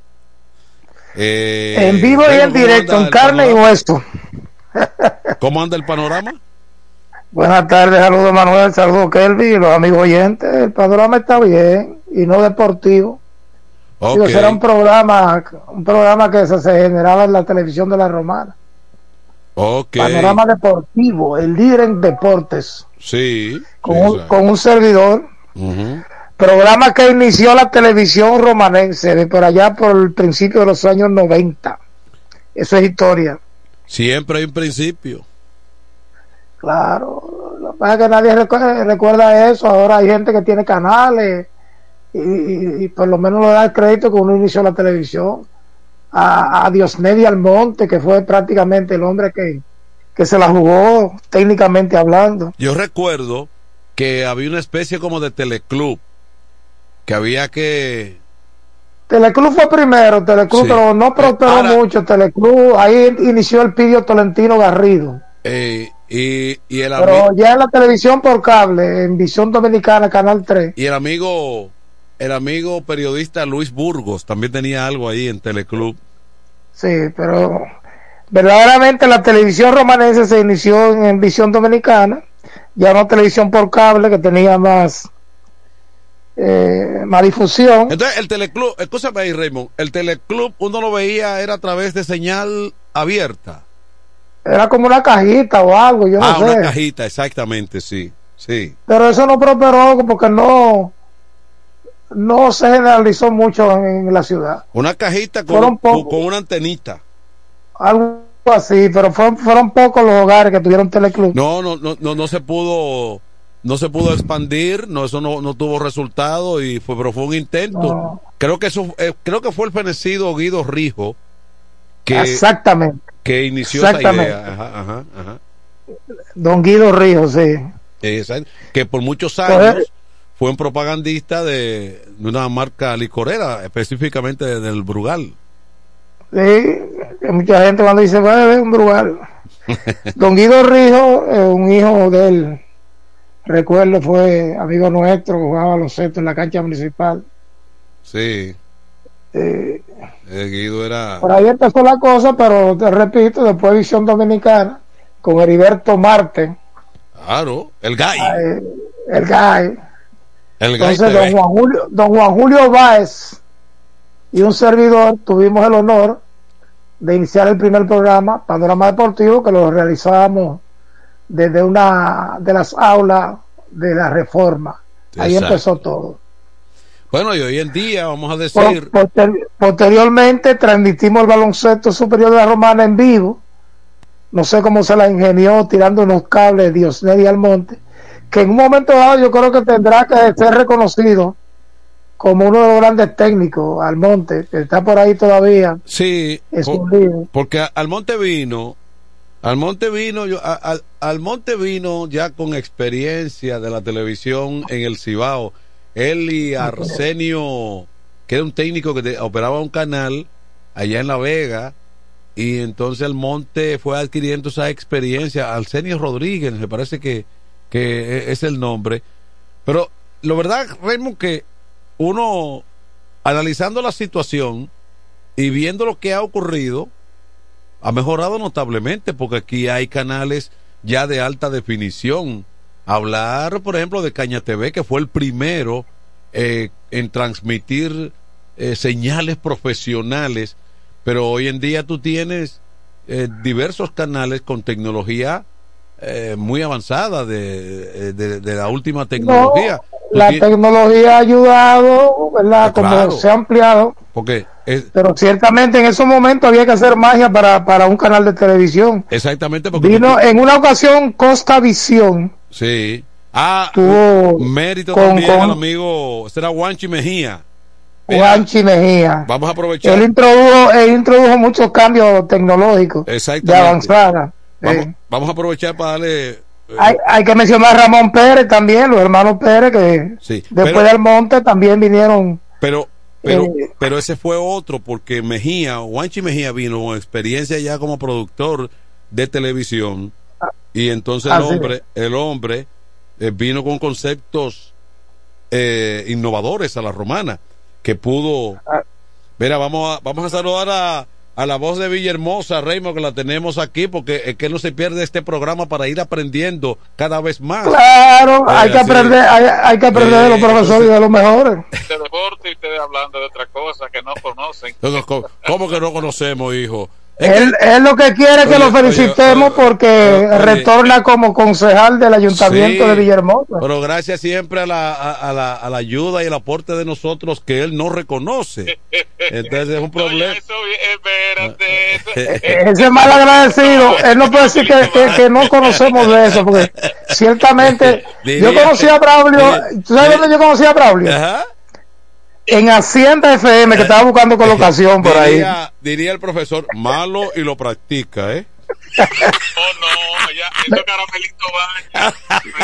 Eh, en vivo y en directo, en carne y hueso. ¿Cómo anda el panorama? Buenas tardes, saludos Manuel, saludos Kelvin y los amigos oyentes. El panorama está bien y no deportivo. Okay. será un programa, un programa que se generaba en la televisión de la Romana. Okay. Panorama Deportivo, el líder en deportes. Sí. Con, un, con un, servidor. Uh -huh. Programa que inició la televisión romanense de por allá por el principio de los años 90. Eso es historia. Siempre hay un principio. Claro. Lo que pasa es que nadie recuerda, recuerda eso. Ahora hay gente que tiene canales y, y, y por lo menos le da el crédito que uno inició la televisión a, a Diosnedi Almonte, que fue prácticamente el hombre que, que se la jugó técnicamente hablando. Yo recuerdo que había una especie como de teleclub, que había que... Teleclub fue primero, Teleclub, sí. pero no prosperó Ahora, mucho. Teleclub, ahí inició el Pidio Tolentino Garrido. Eh, y, y, el Pero ya en la televisión por cable, en Visión Dominicana, Canal 3. Y el amigo el amigo periodista Luis Burgos también tenía algo ahí en Teleclub. Sí, pero verdaderamente la televisión romanense se inició en, en Visión Dominicana, ya no televisión por cable que tenía más eh, más difusión. Entonces el Teleclub, escúchame ahí Raymond, el Teleclub uno lo veía era a través de señal abierta. Era como una cajita o algo, yo no ah, sé. una cajita, exactamente, sí, sí. Pero eso no prosperó porque no no se generalizó mucho en, en la ciudad. Una cajita con, con, con, una antenita. Algo así, pero fueron, fueron pocos los hogares que tuvieron teleclub. No, no, no, no, no se pudo, no se pudo expandir, no, eso no, no tuvo resultado y fue, pero fue un intento. No. Creo que eso, eh, creo que fue el fenecido Guido Rijo que, Exactamente. que inició Exactamente. esa idea. Ajá, ajá, ajá. Don Guido Rijo, sí. Exacto. Que por muchos años pues, fue un propagandista de, de, una marca licorera, específicamente del Brugal. Sí, mucha gente cuando dice, va a beber un Brugal. Don Guido Rijo, eh, un hijo de él, recuerdo, fue amigo nuestro, jugaba los setos en la cancha municipal. Sí. Eh, eh, Guido era. Por ahí empezó la cosa, pero te repito, después Visión Dominicana, con Heriberto Marte. Claro, el gay. el gay. El Entonces, don Juan, Julio, don Juan Julio Báez y un servidor tuvimos el honor de iniciar el primer programa, Panorama Deportivo, que lo realizábamos desde una de las aulas de la reforma. Ahí empezó todo. Bueno, y hoy en día, vamos a decir. posteriormente, transmitimos el baloncesto superior de la Romana en vivo. No sé cómo se la ingenió tirando unos cables Diosneri Almonte, que en un momento dado yo creo que tendrá que ser reconocido como uno de los grandes técnicos, Almonte, que está por ahí todavía. Sí, porque Almonte vino, Almonte vino, yo, al, Almonte vino ya con experiencia de la televisión en el Cibao. Él y Arsenio, que era un técnico que operaba un canal allá en La Vega, y entonces Almonte fue adquiriendo esa experiencia. Arsenio Rodríguez, me parece que, que e, es el nombre. Pero lo verdad, Raymond, que uno, analizando la situación y viendo lo que ha ocurrido, ha mejorado notablemente porque aquí hay canales ya de alta definición. Hablar, por ejemplo, de Caña TV, que fue el primero eh, en transmitir eh, señales profesionales, pero hoy en día tú tienes eh, diversos canales con tecnología muy avanzada de, de, la última tecnología la tecnología ha ayudado, ¿verdad? Como se ha ampliado. Porque Pero ciertamente en esos momentos había que hacer magia para, para un canal de televisión. Exactamente. Porque Vino en una ocasión Costa Visión. Sí. Ah, tuvo mérito también al amigo, será Juanchi Mejía. Juanchi Mejía. Vamos a aprovechar. Él introdujo, él introdujo muchos cambios tecnológicos de avanzada. Vamos, vamos a aprovechar para darle hay, hay, que mencionar a Ramón Pérez también, los hermanos Pérez, que después del monte también vinieron. Pero, pero, eh, pero ese fue otro, porque Mejía, Juanchi Mejía vino con experiencia ya como productor de televisión, y entonces el hombre, el hombre eh, vino con conceptos eh, innovadores a la romana, que pudo. Ah. Mira, vamos a, vamos a saludar a a la voz de Villahermosa, Raymond, que la tenemos aquí, porque es que no se pierde este programa para ir aprendiendo cada vez más. Claro, eh, hay, que aprender, hay, que aprender de los profesores y de los mejores. De deporte y ustedes hablando de otra cosa que no conocen. ¿Cómo que no conocemos, hijo? Él, lo que quiere que lo felicitemos porque retorna como concejal del ayuntamiento de Villahermosa. Pero gracias siempre a la, a, la, a la ayuda y el aporte de nosotros que él no reconoce. Entonces es un problema. Ese mal agradecido, él no puede decir que, que, no conocemos de eso, porque ciertamente yo conocí a Braulio. ¿Tú sabes dónde yo conocí a Braulio? Ajá en Hacienda FM que estaba buscando colocación por ahí. Diría el profesor, malo y lo practica, ¿eh? oh no, ya, caramelitos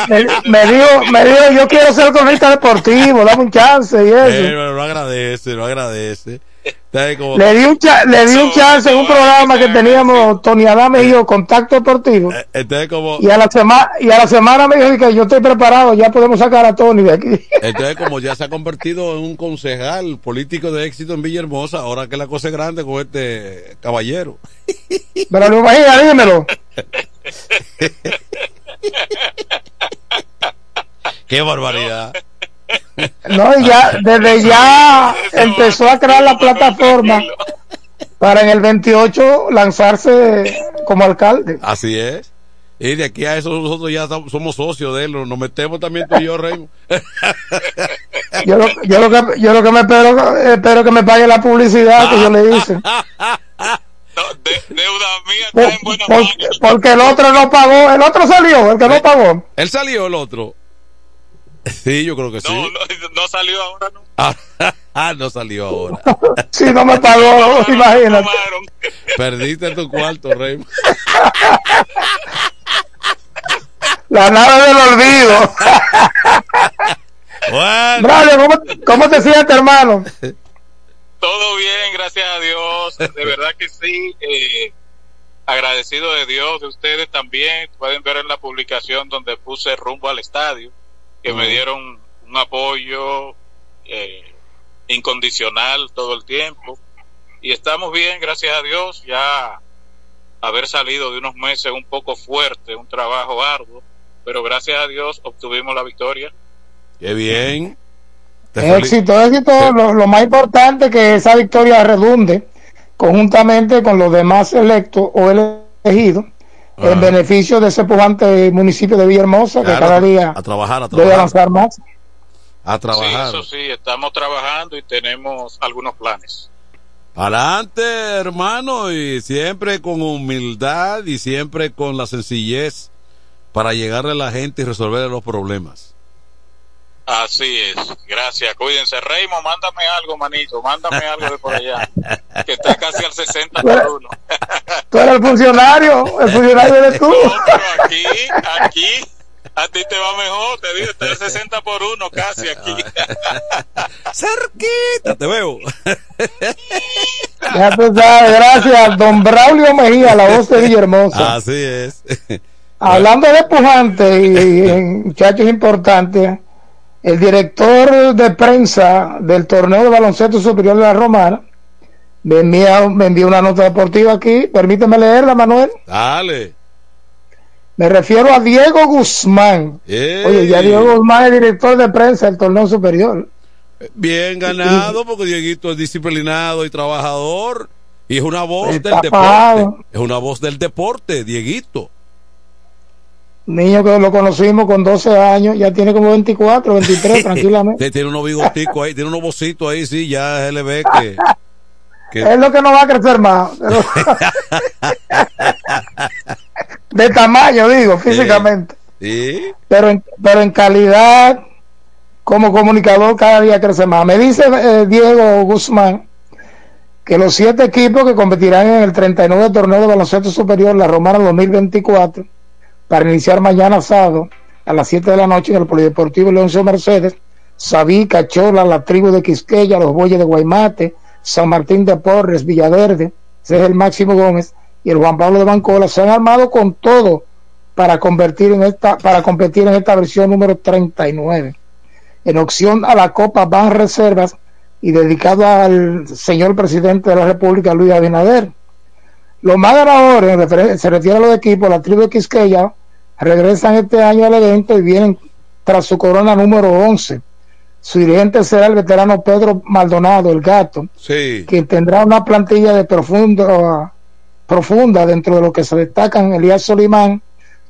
me, me, dijo, me dijo, yo quiero ser cronista deportivo, dame un chance y eso. Eh, lo agradece, lo agradece le di un, le di un chance en un programa que teníamos Tony Adame y yo, Contacto Deportivo. Eh, como... y, a la semana, y a la semana me dijo que yo estoy preparado, ya podemos sacar a Tony de aquí. Entonces, como ya se ha convertido en un concejal político de éxito en Villahermosa, ahora que la cosa es grande con este caballero. Pero lo imagina, dímelo. Qué barbaridad. No, ya, desde ya empezó a crear la plataforma para en el 28 lanzarse como alcalde. Así es. Y de aquí a eso nosotros ya somos socios de él, nos metemos también tú y yo, Rey. yo, lo, yo, lo que, yo lo que me espero, espero que me pague la publicidad que yo le hice. deuda mía está en buena Porque el otro no pagó, el otro salió, el que no pagó. Él salió el otro. Sí, yo creo que sí. No, no, salió ahora, ¿no? Ah, no salió ahora. sí, no me pagó, imagínate. Perdiste tu cuarto, Rey. La nave del olvido. bueno. ¿cómo, ¿cómo, te sientes, hermano? Todo bien, gracias a Dios. De verdad que sí. Eh, agradecido de Dios, de ustedes también. Pueden ver en la publicación donde puse rumbo al estadio que me dieron un apoyo eh, incondicional todo el tiempo. Y estamos bien, gracias a Dios, ya haber salido de unos meses un poco fuerte, un trabajo arduo, pero gracias a Dios obtuvimos la victoria. Qué bien. Éxito, éxito. Lo, lo, más importante que esa victoria redunde conjuntamente con los demás electos o elegidos en beneficio de ese pujante municipio de Villahermosa que cada día a trabajar, a trabajar. debe avanzar más. A trabajar. Sí, eso sí, estamos trabajando y tenemos algunos planes. Adelante, hermano, y siempre con humildad y siempre con la sencillez para llegarle a la gente y resolver los problemas. Así es, gracias, cuídense. Raymond, mándame algo, manito, mándame algo de por allá, que está casi al 60 por uno. Tú eres el funcionario, el funcionario eres tú. No, pero aquí, aquí, a ti te va mejor, te digo, está al 60 por uno casi aquí. Cerquita, te veo. Ya tú sabes, gracias, don Braulio Mejía, la voz de Villahermosa. Así es. Hablando de pujante y, y muchachos importantes, el director de prensa del torneo de baloncesto superior de la Romana me envía, me envía una nota deportiva aquí. Permíteme leerla, Manuel. Dale. Me refiero a Diego Guzmán. Ey. Oye, ya Diego Guzmán es director de prensa del torneo superior. Bien ganado, porque Dieguito es disciplinado y trabajador. Y es una voz Está del deporte. Es una voz del deporte, Dieguito. Niño que lo conocimos con 12 años, ya tiene como 24, 23, tranquilamente. Tiene unos bigoticos ahí, tiene unos bocitos ahí, sí, ya se le ve que. que- Es lo que no va a crecer más. pero- de tamaño, digo, físicamente. Sí. Pero en, pero en calidad, como comunicador, cada día crece más. Me dice eh, Diego Guzmán que los siete equipos que competirán en el 39 torneo de baloncesto superior, la Romana 2024, para iniciar mañana sábado a las 7 de la noche en el Polideportivo Leoncio Mercedes, Sabí, Cachola, la tribu de Quisqueya, los Bueyes de Guaymate, San Martín de Porres, Villaverde, ese es el Máximo Gómez y el Juan Pablo de Bancola, se han armado con todo para convertir en esta, para competir en esta versión número 39. En opción a la Copa van reservas y dedicado al señor presidente de la República, Luis Abinader. Los más refer- se refiere a los equipos, la tribu de Quisqueya, regresan este año al evento y vienen tras su corona número 11. Su dirigente será el veterano Pedro Maldonado, el gato, Sí. quien tendrá una plantilla de profundo, profunda dentro de lo que se destacan Elías Solimán,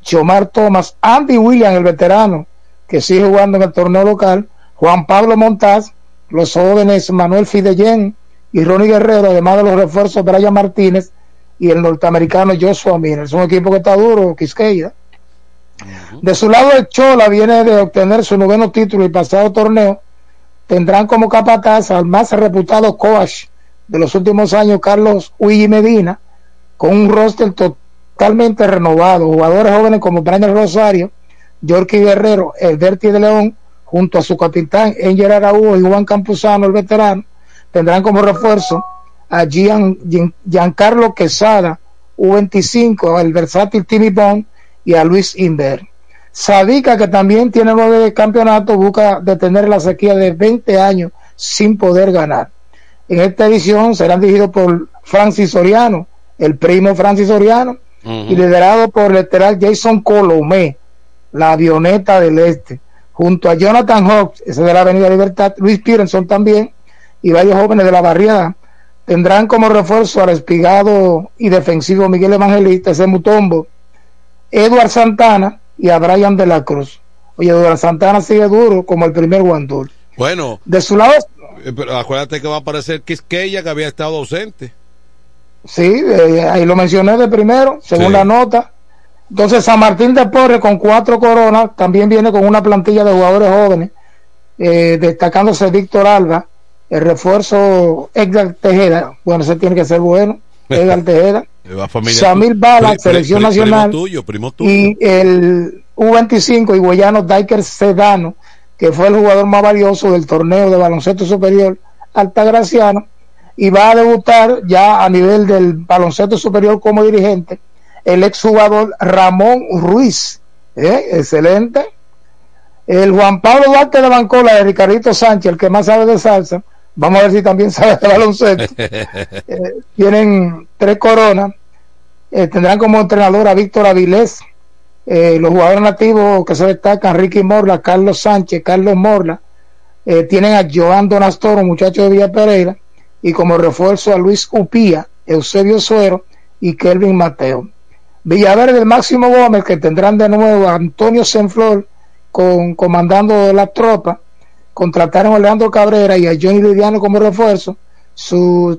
Chomar Thomas, Andy William, el veterano, que sigue jugando en el torneo local, Juan Pablo Montaz, los jóvenes Manuel Fidellén y Ronnie Guerrero, además de los refuerzos Brian Martínez y el norteamericano Joshua Miller. Es un equipo que está duro, Quisqueya. De su lado, el Chola viene de obtener su noveno título y pasado torneo. Tendrán como capataz al más reputado coach de los últimos años, Carlos Uigi Medina, con un roster totalmente renovado. Jugadores jóvenes como Brian Rosario, Yorky Guerrero, Alberti de León, junto a su capitán Angel Araújo y Juan Campuzano, el veterano, tendrán como refuerzo a Gian- Giancarlo Quesada, U25, el versátil Timmy Bond y a Luis Inver. Sadica, que también tiene nueve campeonatos, busca detener la sequía de 20 años sin poder ganar. En esta edición serán dirigidos por Francis Soriano, el primo Francis Soriano, y liderado por el lateral Jason Colomé, la avioneta del este, junto a Jonathan Hawks, ese de la Avenida Libertad, Luis Peterson también, y varios jóvenes de la barriada. Tendrán como refuerzo al espigado y defensivo Miguel Evangelista, ese Mutombo, Eduard Santana y a Brian de la Cruz. Oye, Eduard Santana sigue duro como el primer guandul. Bueno, De su lado, eh, pero acuérdate que va a aparecer Quisqueya, que había estado ausente. sí, eh, ahí lo mencioné de primero, según Sí. la nota. Entonces, San Martín de Porres con cuatro coronas, también viene con una plantilla de jugadores jóvenes, eh, destacándose Víctor Alba, el refuerzo Edgar Tejeda, bueno, ese tiene que ser bueno, Edgar Tejeda, La familia Samir Bala, selección nacional. Primo tuyo, primo tuyo. y el U25 higüeyano Diker Sedano, que fue el jugador más valioso del torneo de baloncesto superior Altagraciano, y va a debutar ya a nivel del baloncesto superior como dirigente el exjugador Ramón Ruiz. ¿eh? Excelente. El Juan Pablo Duarte de Bancola de Ricardito Sánchez, el que más sabe de salsa. Vamos a ver si también sabe de baloncesto. Eh, tienen tres coronas. eh, tendrán como entrenador a Víctor Avilés, eh, los jugadores nativos que se destacan, Ricky Morla, Carlos Sánchez, Carlos Morla, tienen a Joan Donastoro, muchacho de Villa Pereira, y como refuerzo a Luis Upía, Eusebio Suero y Kelvin Mateo. Villaverde, Máximo Gómez, que tendrán de nuevo a Antonio Senflor con, comandando la tropa, contrataron a Leandro Cabrera y a Johnny Lidiano como refuerzo,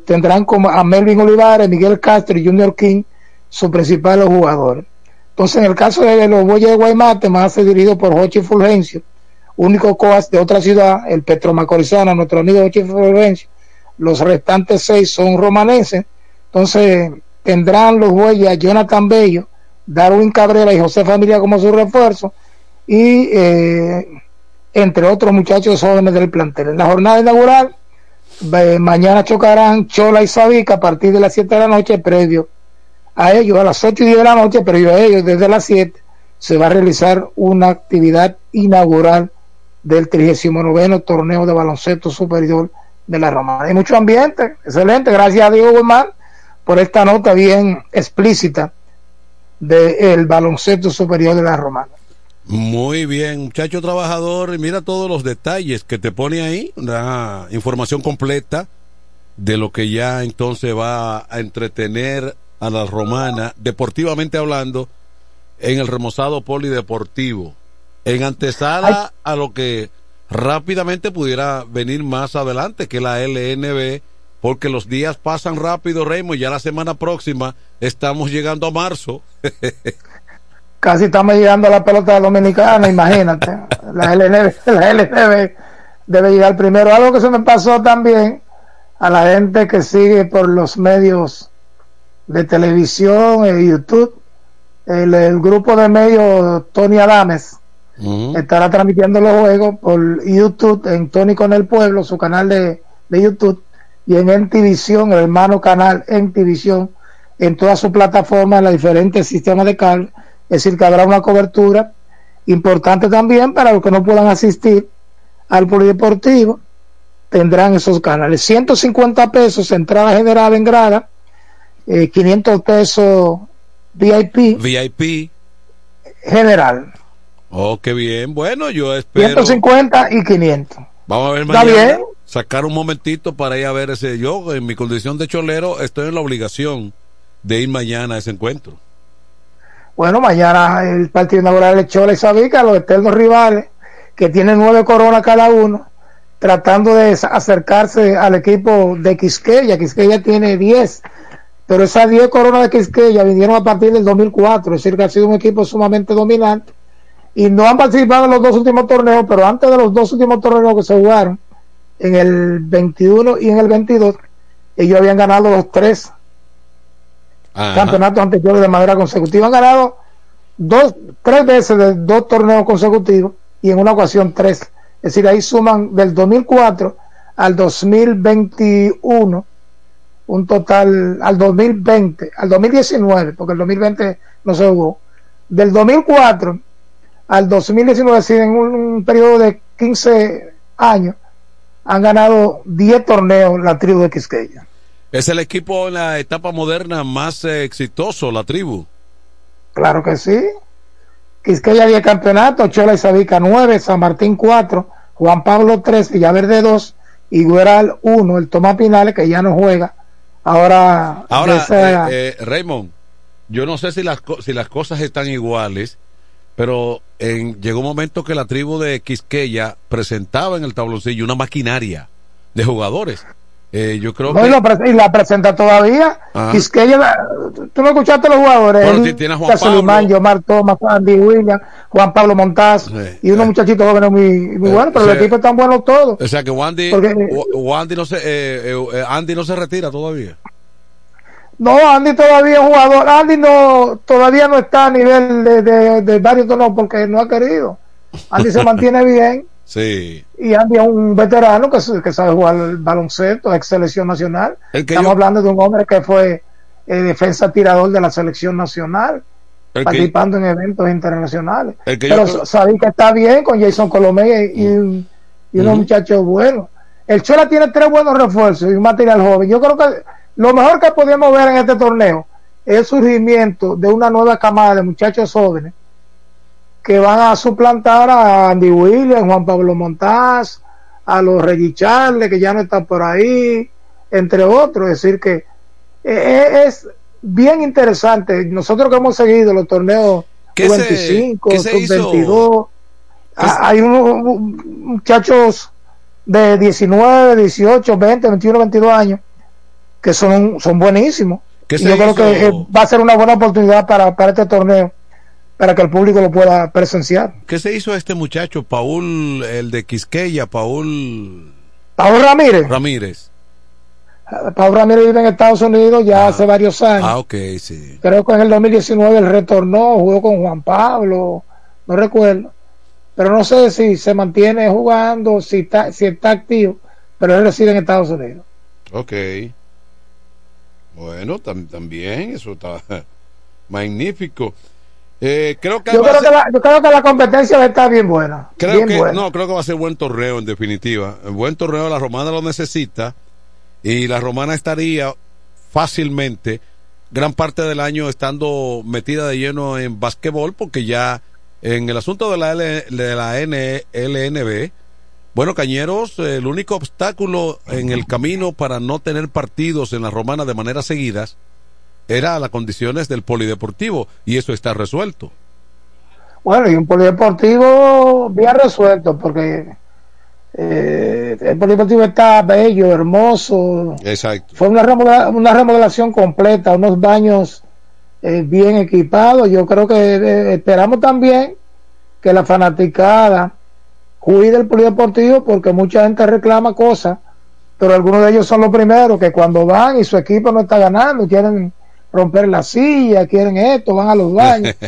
tendrán como a Melvin Olivares, Miguel Castro y Junior King, sus principales jugadores. Entonces, en el caso de los Bueyes de Guaymate, más dirigido por Jochi Fulgencio, único coas de otra ciudad, el Petro Macorizana, nuestro amigo Jochi Fulgencio, los restantes seis son romaneses. Entonces, tendrán los Bueyes a Jonathan Bello, Darwin Cabrera y José Familia como su refuerzo, y eh, entre otros muchachos jóvenes del plantel. En la jornada inaugural, mañana chocarán Chola y Sabica a partir de las 7 de la noche, previo a ellos, a las 8 y 10 de la noche, previo a ellos, desde las 7, se va a realizar una actividad inaugural del 39 torneo de baloncesto superior de la Romana. Hay mucho ambiente, excelente, gracias a Diego Guzmán por esta nota bien explícita del baloncesto superior de la Romana. Muy bien, muchacho trabajador, mira todos los detalles que te pone ahí, una información completa de lo que ya entonces va a entretener a la romana, deportivamente hablando, en el remozado polideportivo, en antesala a lo que rápidamente pudiera venir más adelante, que la LNB, porque los días pasan rápido, Raymond, ya la semana próxima estamos llegando a marzo. casi estamos llegando a la pelota dominicana, imagínate. la, LNB, la LNB debe llegar primero. Algo que se me pasó también a la gente que sigue por los medios de televisión y YouTube. El, grupo de medios Tony Adames estará transmitiendo los juegos por YouTube en Tony con el Pueblo, su canal de, de YouTube, y en Entivisión, el hermano canal Entivisión, en todas sus plataformas, en los diferentes sistemas de cable es decir, que habrá una cobertura importante también para los que no puedan asistir al polideportivo. Tendrán esos canales. 150 pesos entrada general en grada, 500 eh, pesos VIP. VIP. General. Oh, qué bien. Bueno, yo espero. 150 y 500. Vamos a ver mañana. Sacar un momentito para ir a ver ese. Yo, en mi condición de cholero, estoy en la obligación de ir mañana a ese encuentro. Bueno, mañana el partido inaugural de Chola y Sabica, los eternos rivales, que tienen nueve coronas cada uno, tratando de acercarse al equipo de Quisqueya. Quisqueya tiene diez, pero esas diez coronas de Quisqueya vinieron a partir del 2004, es decir, que ha sido un equipo sumamente dominante y no han participado en los dos últimos torneos, pero antes de los dos últimos torneos que se jugaron, en el 21 y en el 22, ellos habían ganado los tres campeonatos anteriores de manera consecutiva. Han ganado dos, tres veces de dos torneos consecutivos y en una ocasión tres. Es decir, ahí suman del 2004 al 2021 un total al 2020, al 2019, porque el 2020 no se jugó. Del 2004 al 2019, es decir, en un, periodo de 15 años, han ganado 10 torneos la tribu de Quisqueya. Es el equipo en la etapa moderna más eh, exitoso, la tribu. Claro que sí. Quisqueya 10 campeonatos, Chola y Sabica 9, San Martín 4, Juan Pablo 3, Villaverde 2 y Gueral 1, el Tomás Pinales que ya no juega. Ahora, Ahora eh, eh, Raymond, yo no sé si las, si las cosas están iguales, pero en, llegó un momento que la tribu de Quisqueya presentaba en el tabloncillo una maquinaria de jugadores eh, yo creo que... y, la presenta todavía. Quisqueya, tú no escuchaste los jugadores. Bueno, tiene a Juan Pablo. Yomar Thomas, Andy William, Juan Pablo Montaz y unos muchachitos jóvenes muy, muy buenos, pero el equipo tan bueno todo. O sea que Wandy, Wandy no se, eh, eh, Andy no se retira todavía. No, Andy todavía es jugador. Andy no, todavía no está a nivel de, de, de varios torneos porque no ha querido. Andy se mantiene bien. Sí. Y Andy es un veterano que, que sabe jugar el baloncesto, ex selección nacional. Estamos hablando de un hombre que fue eh, defensa tirador de la selección nacional, participando en eventos internacionales. Pero sabía que está bien con Jason Colomé y, y, unos muchachos buenos. El Chola tiene tres buenos refuerzos y un material joven. Yo creo que lo mejor que podíamos ver en este torneo es el surgimiento de una nueva camada de muchachos jóvenes que van a suplantar a Andy Williams, Juan Pablo Montaz, a los Reggie Charles, que ya no están por ahí, entre otros. Es decir, que eh, eh, es bien interesante. Nosotros que hemos seguido los torneos 25, 22, hay unos muchachos de 19, 18, 20, 21, 22 años que son, son buenísimos. Y yo creo que va a ser una buena oportunidad para, para este torneo para que el público lo pueda presenciar. ¿Qué se hizo a este muchacho, Paul, el de Quisqueya, Paul? Paul Ramírez. Ramírez. Ah, Paul Ramírez vive en Estados Unidos ya ah. hace varios años. Ah, ok, sí. Creo que en el 2019 él retornó, jugó con Juan Pablo, no recuerdo. Pero no sé si se mantiene jugando, si está, si está activo, pero él reside en Estados Unidos. Ok. Bueno, también, eso está magnífico. Eh, creo que yo, creo que la, yo, creo que la, competencia está bien buena. Creo que, No, creo que va a ser buen torneo en definitiva. buen torneo, la Romana lo necesita y la Romana estaría fácilmente gran parte del año estando metida de lleno en basquetbol porque ya en el asunto de la, L, de la LNB, bueno, Cañeros, el único obstáculo en el camino para no tener partidos en la Romana de manera seguidas era las condiciones del polideportivo y eso está resuelto. Bueno, y un polideportivo bien resuelto porque eh, el polideportivo está bello, hermoso. Exacto. Fue una, remodelación completa, unos baños eh, bien equipados. Yo creo que eh, esperamos también que la fanaticada cuide el polideportivo porque mucha gente reclama cosas, pero algunos de ellos son los primeros que cuando van y su equipo no está ganando, quieren romper la silla, quieren esto, van a los baños.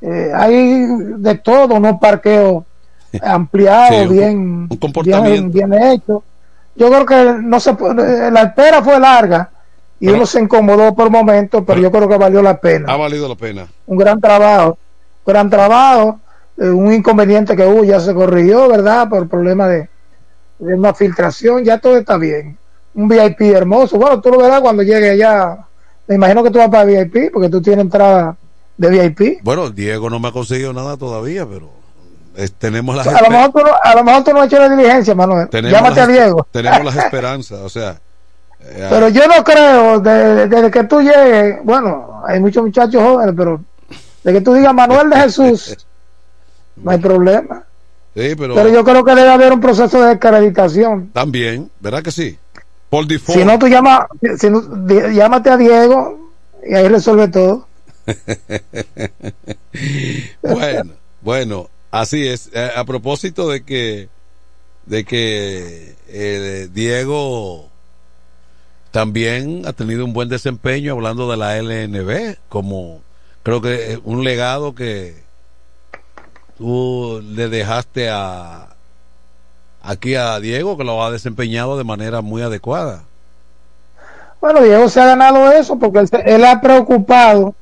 Eh, hay de todo, unos parqueos ampliados, bien, bien, bien hechos. Yo creo que no se la espera fue larga y uno se incomodó por momentos, pero, yo creo que valió la pena. Ha valido la pena. Un gran trabajo, gran trabajo, eh, un inconveniente que hubo ya se corrigió, ¿verdad? Por problema de, de una filtración, ya todo está bien. Un VIP hermoso, bueno, tú lo verás cuando llegue allá me imagino que tú vas para VIP porque tú tienes entrada de VIP. Bueno, Diego no me ha conseguido nada todavía, pero tenemos las a, lo mejor tú no, a lo mejor tú no has hecho la diligencia, Manuel. Llámate a Diego. Tenemos las esperanzas, o sea. Eh, pero yo no creo, desde, que tú llegues, bueno, hay muchos muchachos jóvenes, pero de que tú digas Manuel de Jesús, no hay problema. Sí, pero, pero yo creo que debe haber un proceso de descreditación. También, ¿verdad que sí? Si no, tú llama, si llámate a Diego y ahí resuelve todo. bueno, bueno, así es. Eh, a, propósito de que, de que eh, Diego también ha tenido un buen desempeño hablando de la LNB, como creo que un legado que tú le dejaste a, aquí a Diego, que lo ha desempeñado de manera muy adecuada. Bueno, Diego se ha ganado eso porque él, ha preocupado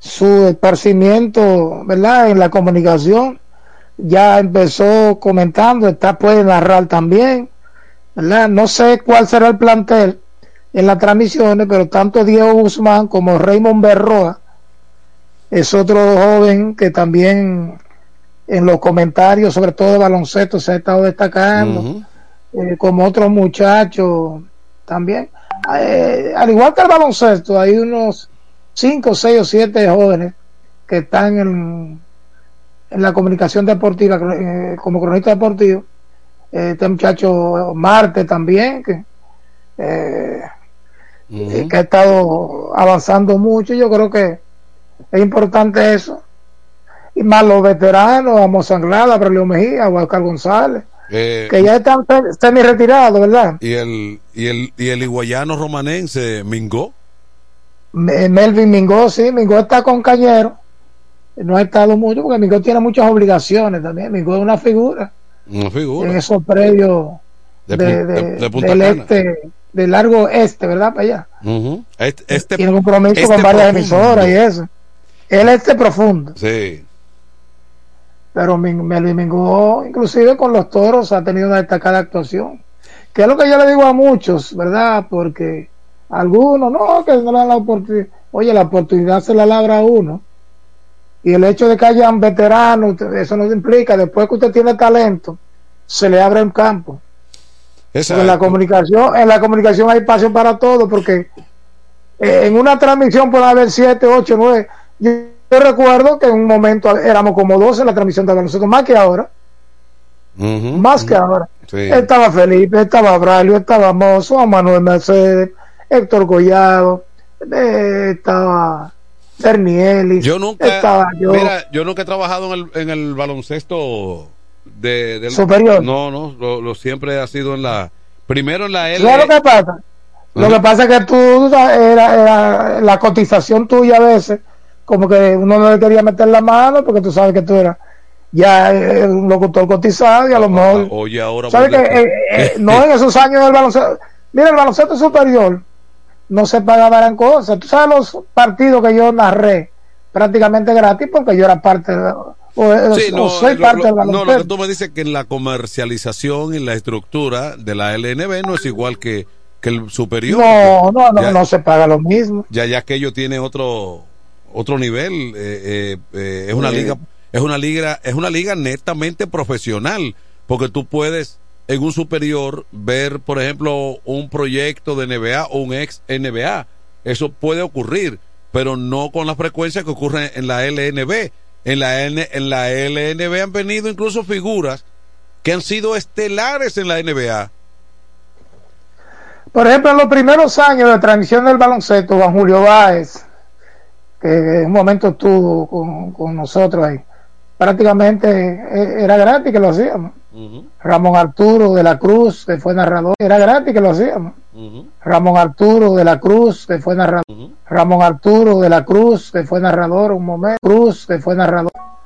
su esparcimiento, ¿verdad? En la comunicación. Ya empezó comentando, está puede narrar también, ¿verdad? No sé cuál será el plantel en las transmisiones, pero tanto Diego Guzmán como Raymond Berroa es otro joven que también en los comentarios, sobre todo de baloncesto, se ha estado destacando, eh, como otros muchachos también. Eh, al igual que el baloncesto, hay unos 5, 6 o 7 jóvenes que están en, en la comunicación deportiva eh, como cronista deportivo. este muchacho Marte también, que, que ha estado avanzando mucho. Yo creo que es importante eso y más los veteranos, Amos Sanglada, Aurelio Mejía, Oscar González, eh, que ya están semi retirados, ¿verdad? Y el, y el, y el iguayano romanense, Mingó. Melvin Mingó, sí, Mingó está con Cañero, no ha estado mucho porque Mingó tiene muchas obligaciones también, Mingó es una figura. Una figura. En esos predios de, del este, del largo este, ¿verdad? Para allá. este, este, tiene compromiso con este varias emisoras y eso. El este profundo. Sí pero me, me inclusive con los toros ha tenido una destacada actuación que es lo que yo le digo a muchos verdad porque algunos no que no le dan la oportunidad oye, la oportunidad se la labra a uno. Y el hecho de que hayan veteranos, eso no implica, después que usted tiene talento, se le abre un campo. En la comunicación, en la comunicación hay espacio para todo, porque eh, en una transmisión puede haber 7, 8, 9. Yo, recuerdo que en un momento éramos como 12 en la transmisión de nosotros, más que ahora. más que ahora. Estaba Felipe, estaba Braulio, estaba Mozo, Manuel Mercedes, Héctor Collado, eh, estaba Bernieli. Yo nunca, yo. Mira, yo nunca he trabajado en el, en el baloncesto de, superior. No, no, lo, siempre ha sido en la primero en la L. lo que pasa? Lo que pasa es que tú era, la cotización tuya a veces como que uno no le quería meter la mano porque tú sabes que tú eras ya eh, un locutor cotizado y a lo mejor oye ahora sabes que eh, eh, no en esos años del baloncesto mira el baloncesto superior no se pagaba gran cosa tú sabes los partidos que yo narré prácticamente gratis porque yo era parte de, no, soy parte del baloncesto. No, lo que tú me dices que en la comercialización y la estructura de la LNB no es igual que, que el superior. No, no, no, no se paga lo mismo. Ya, ya que ellos tienen otro otro nivel, eh, eh, eh, es una liga, es una liga, es una liga netamente profesional, porque tú puedes en un superior ver, por ejemplo, un proyecto de NBA o un ex NBA. Eso puede ocurrir, pero no con la frecuencia que ocurre en la LNB en la, N, en la LNB han venido incluso figuras que han sido estelares en la NBA. Por ejemplo, en los primeros años de transmisión del baloncesto, Juan Julio Báez, que en un momento estuvo con, nosotros ahí, prácticamente eh, era gratis que lo hacíamos. Ramón Arturo de la Cruz, que fue narrador, era gratis que lo hacíamos. Ramón Arturo de la Cruz, que fue narrador. Ramón Arturo de la Cruz, que fue narrador un momento. Cruz, que fue narrador.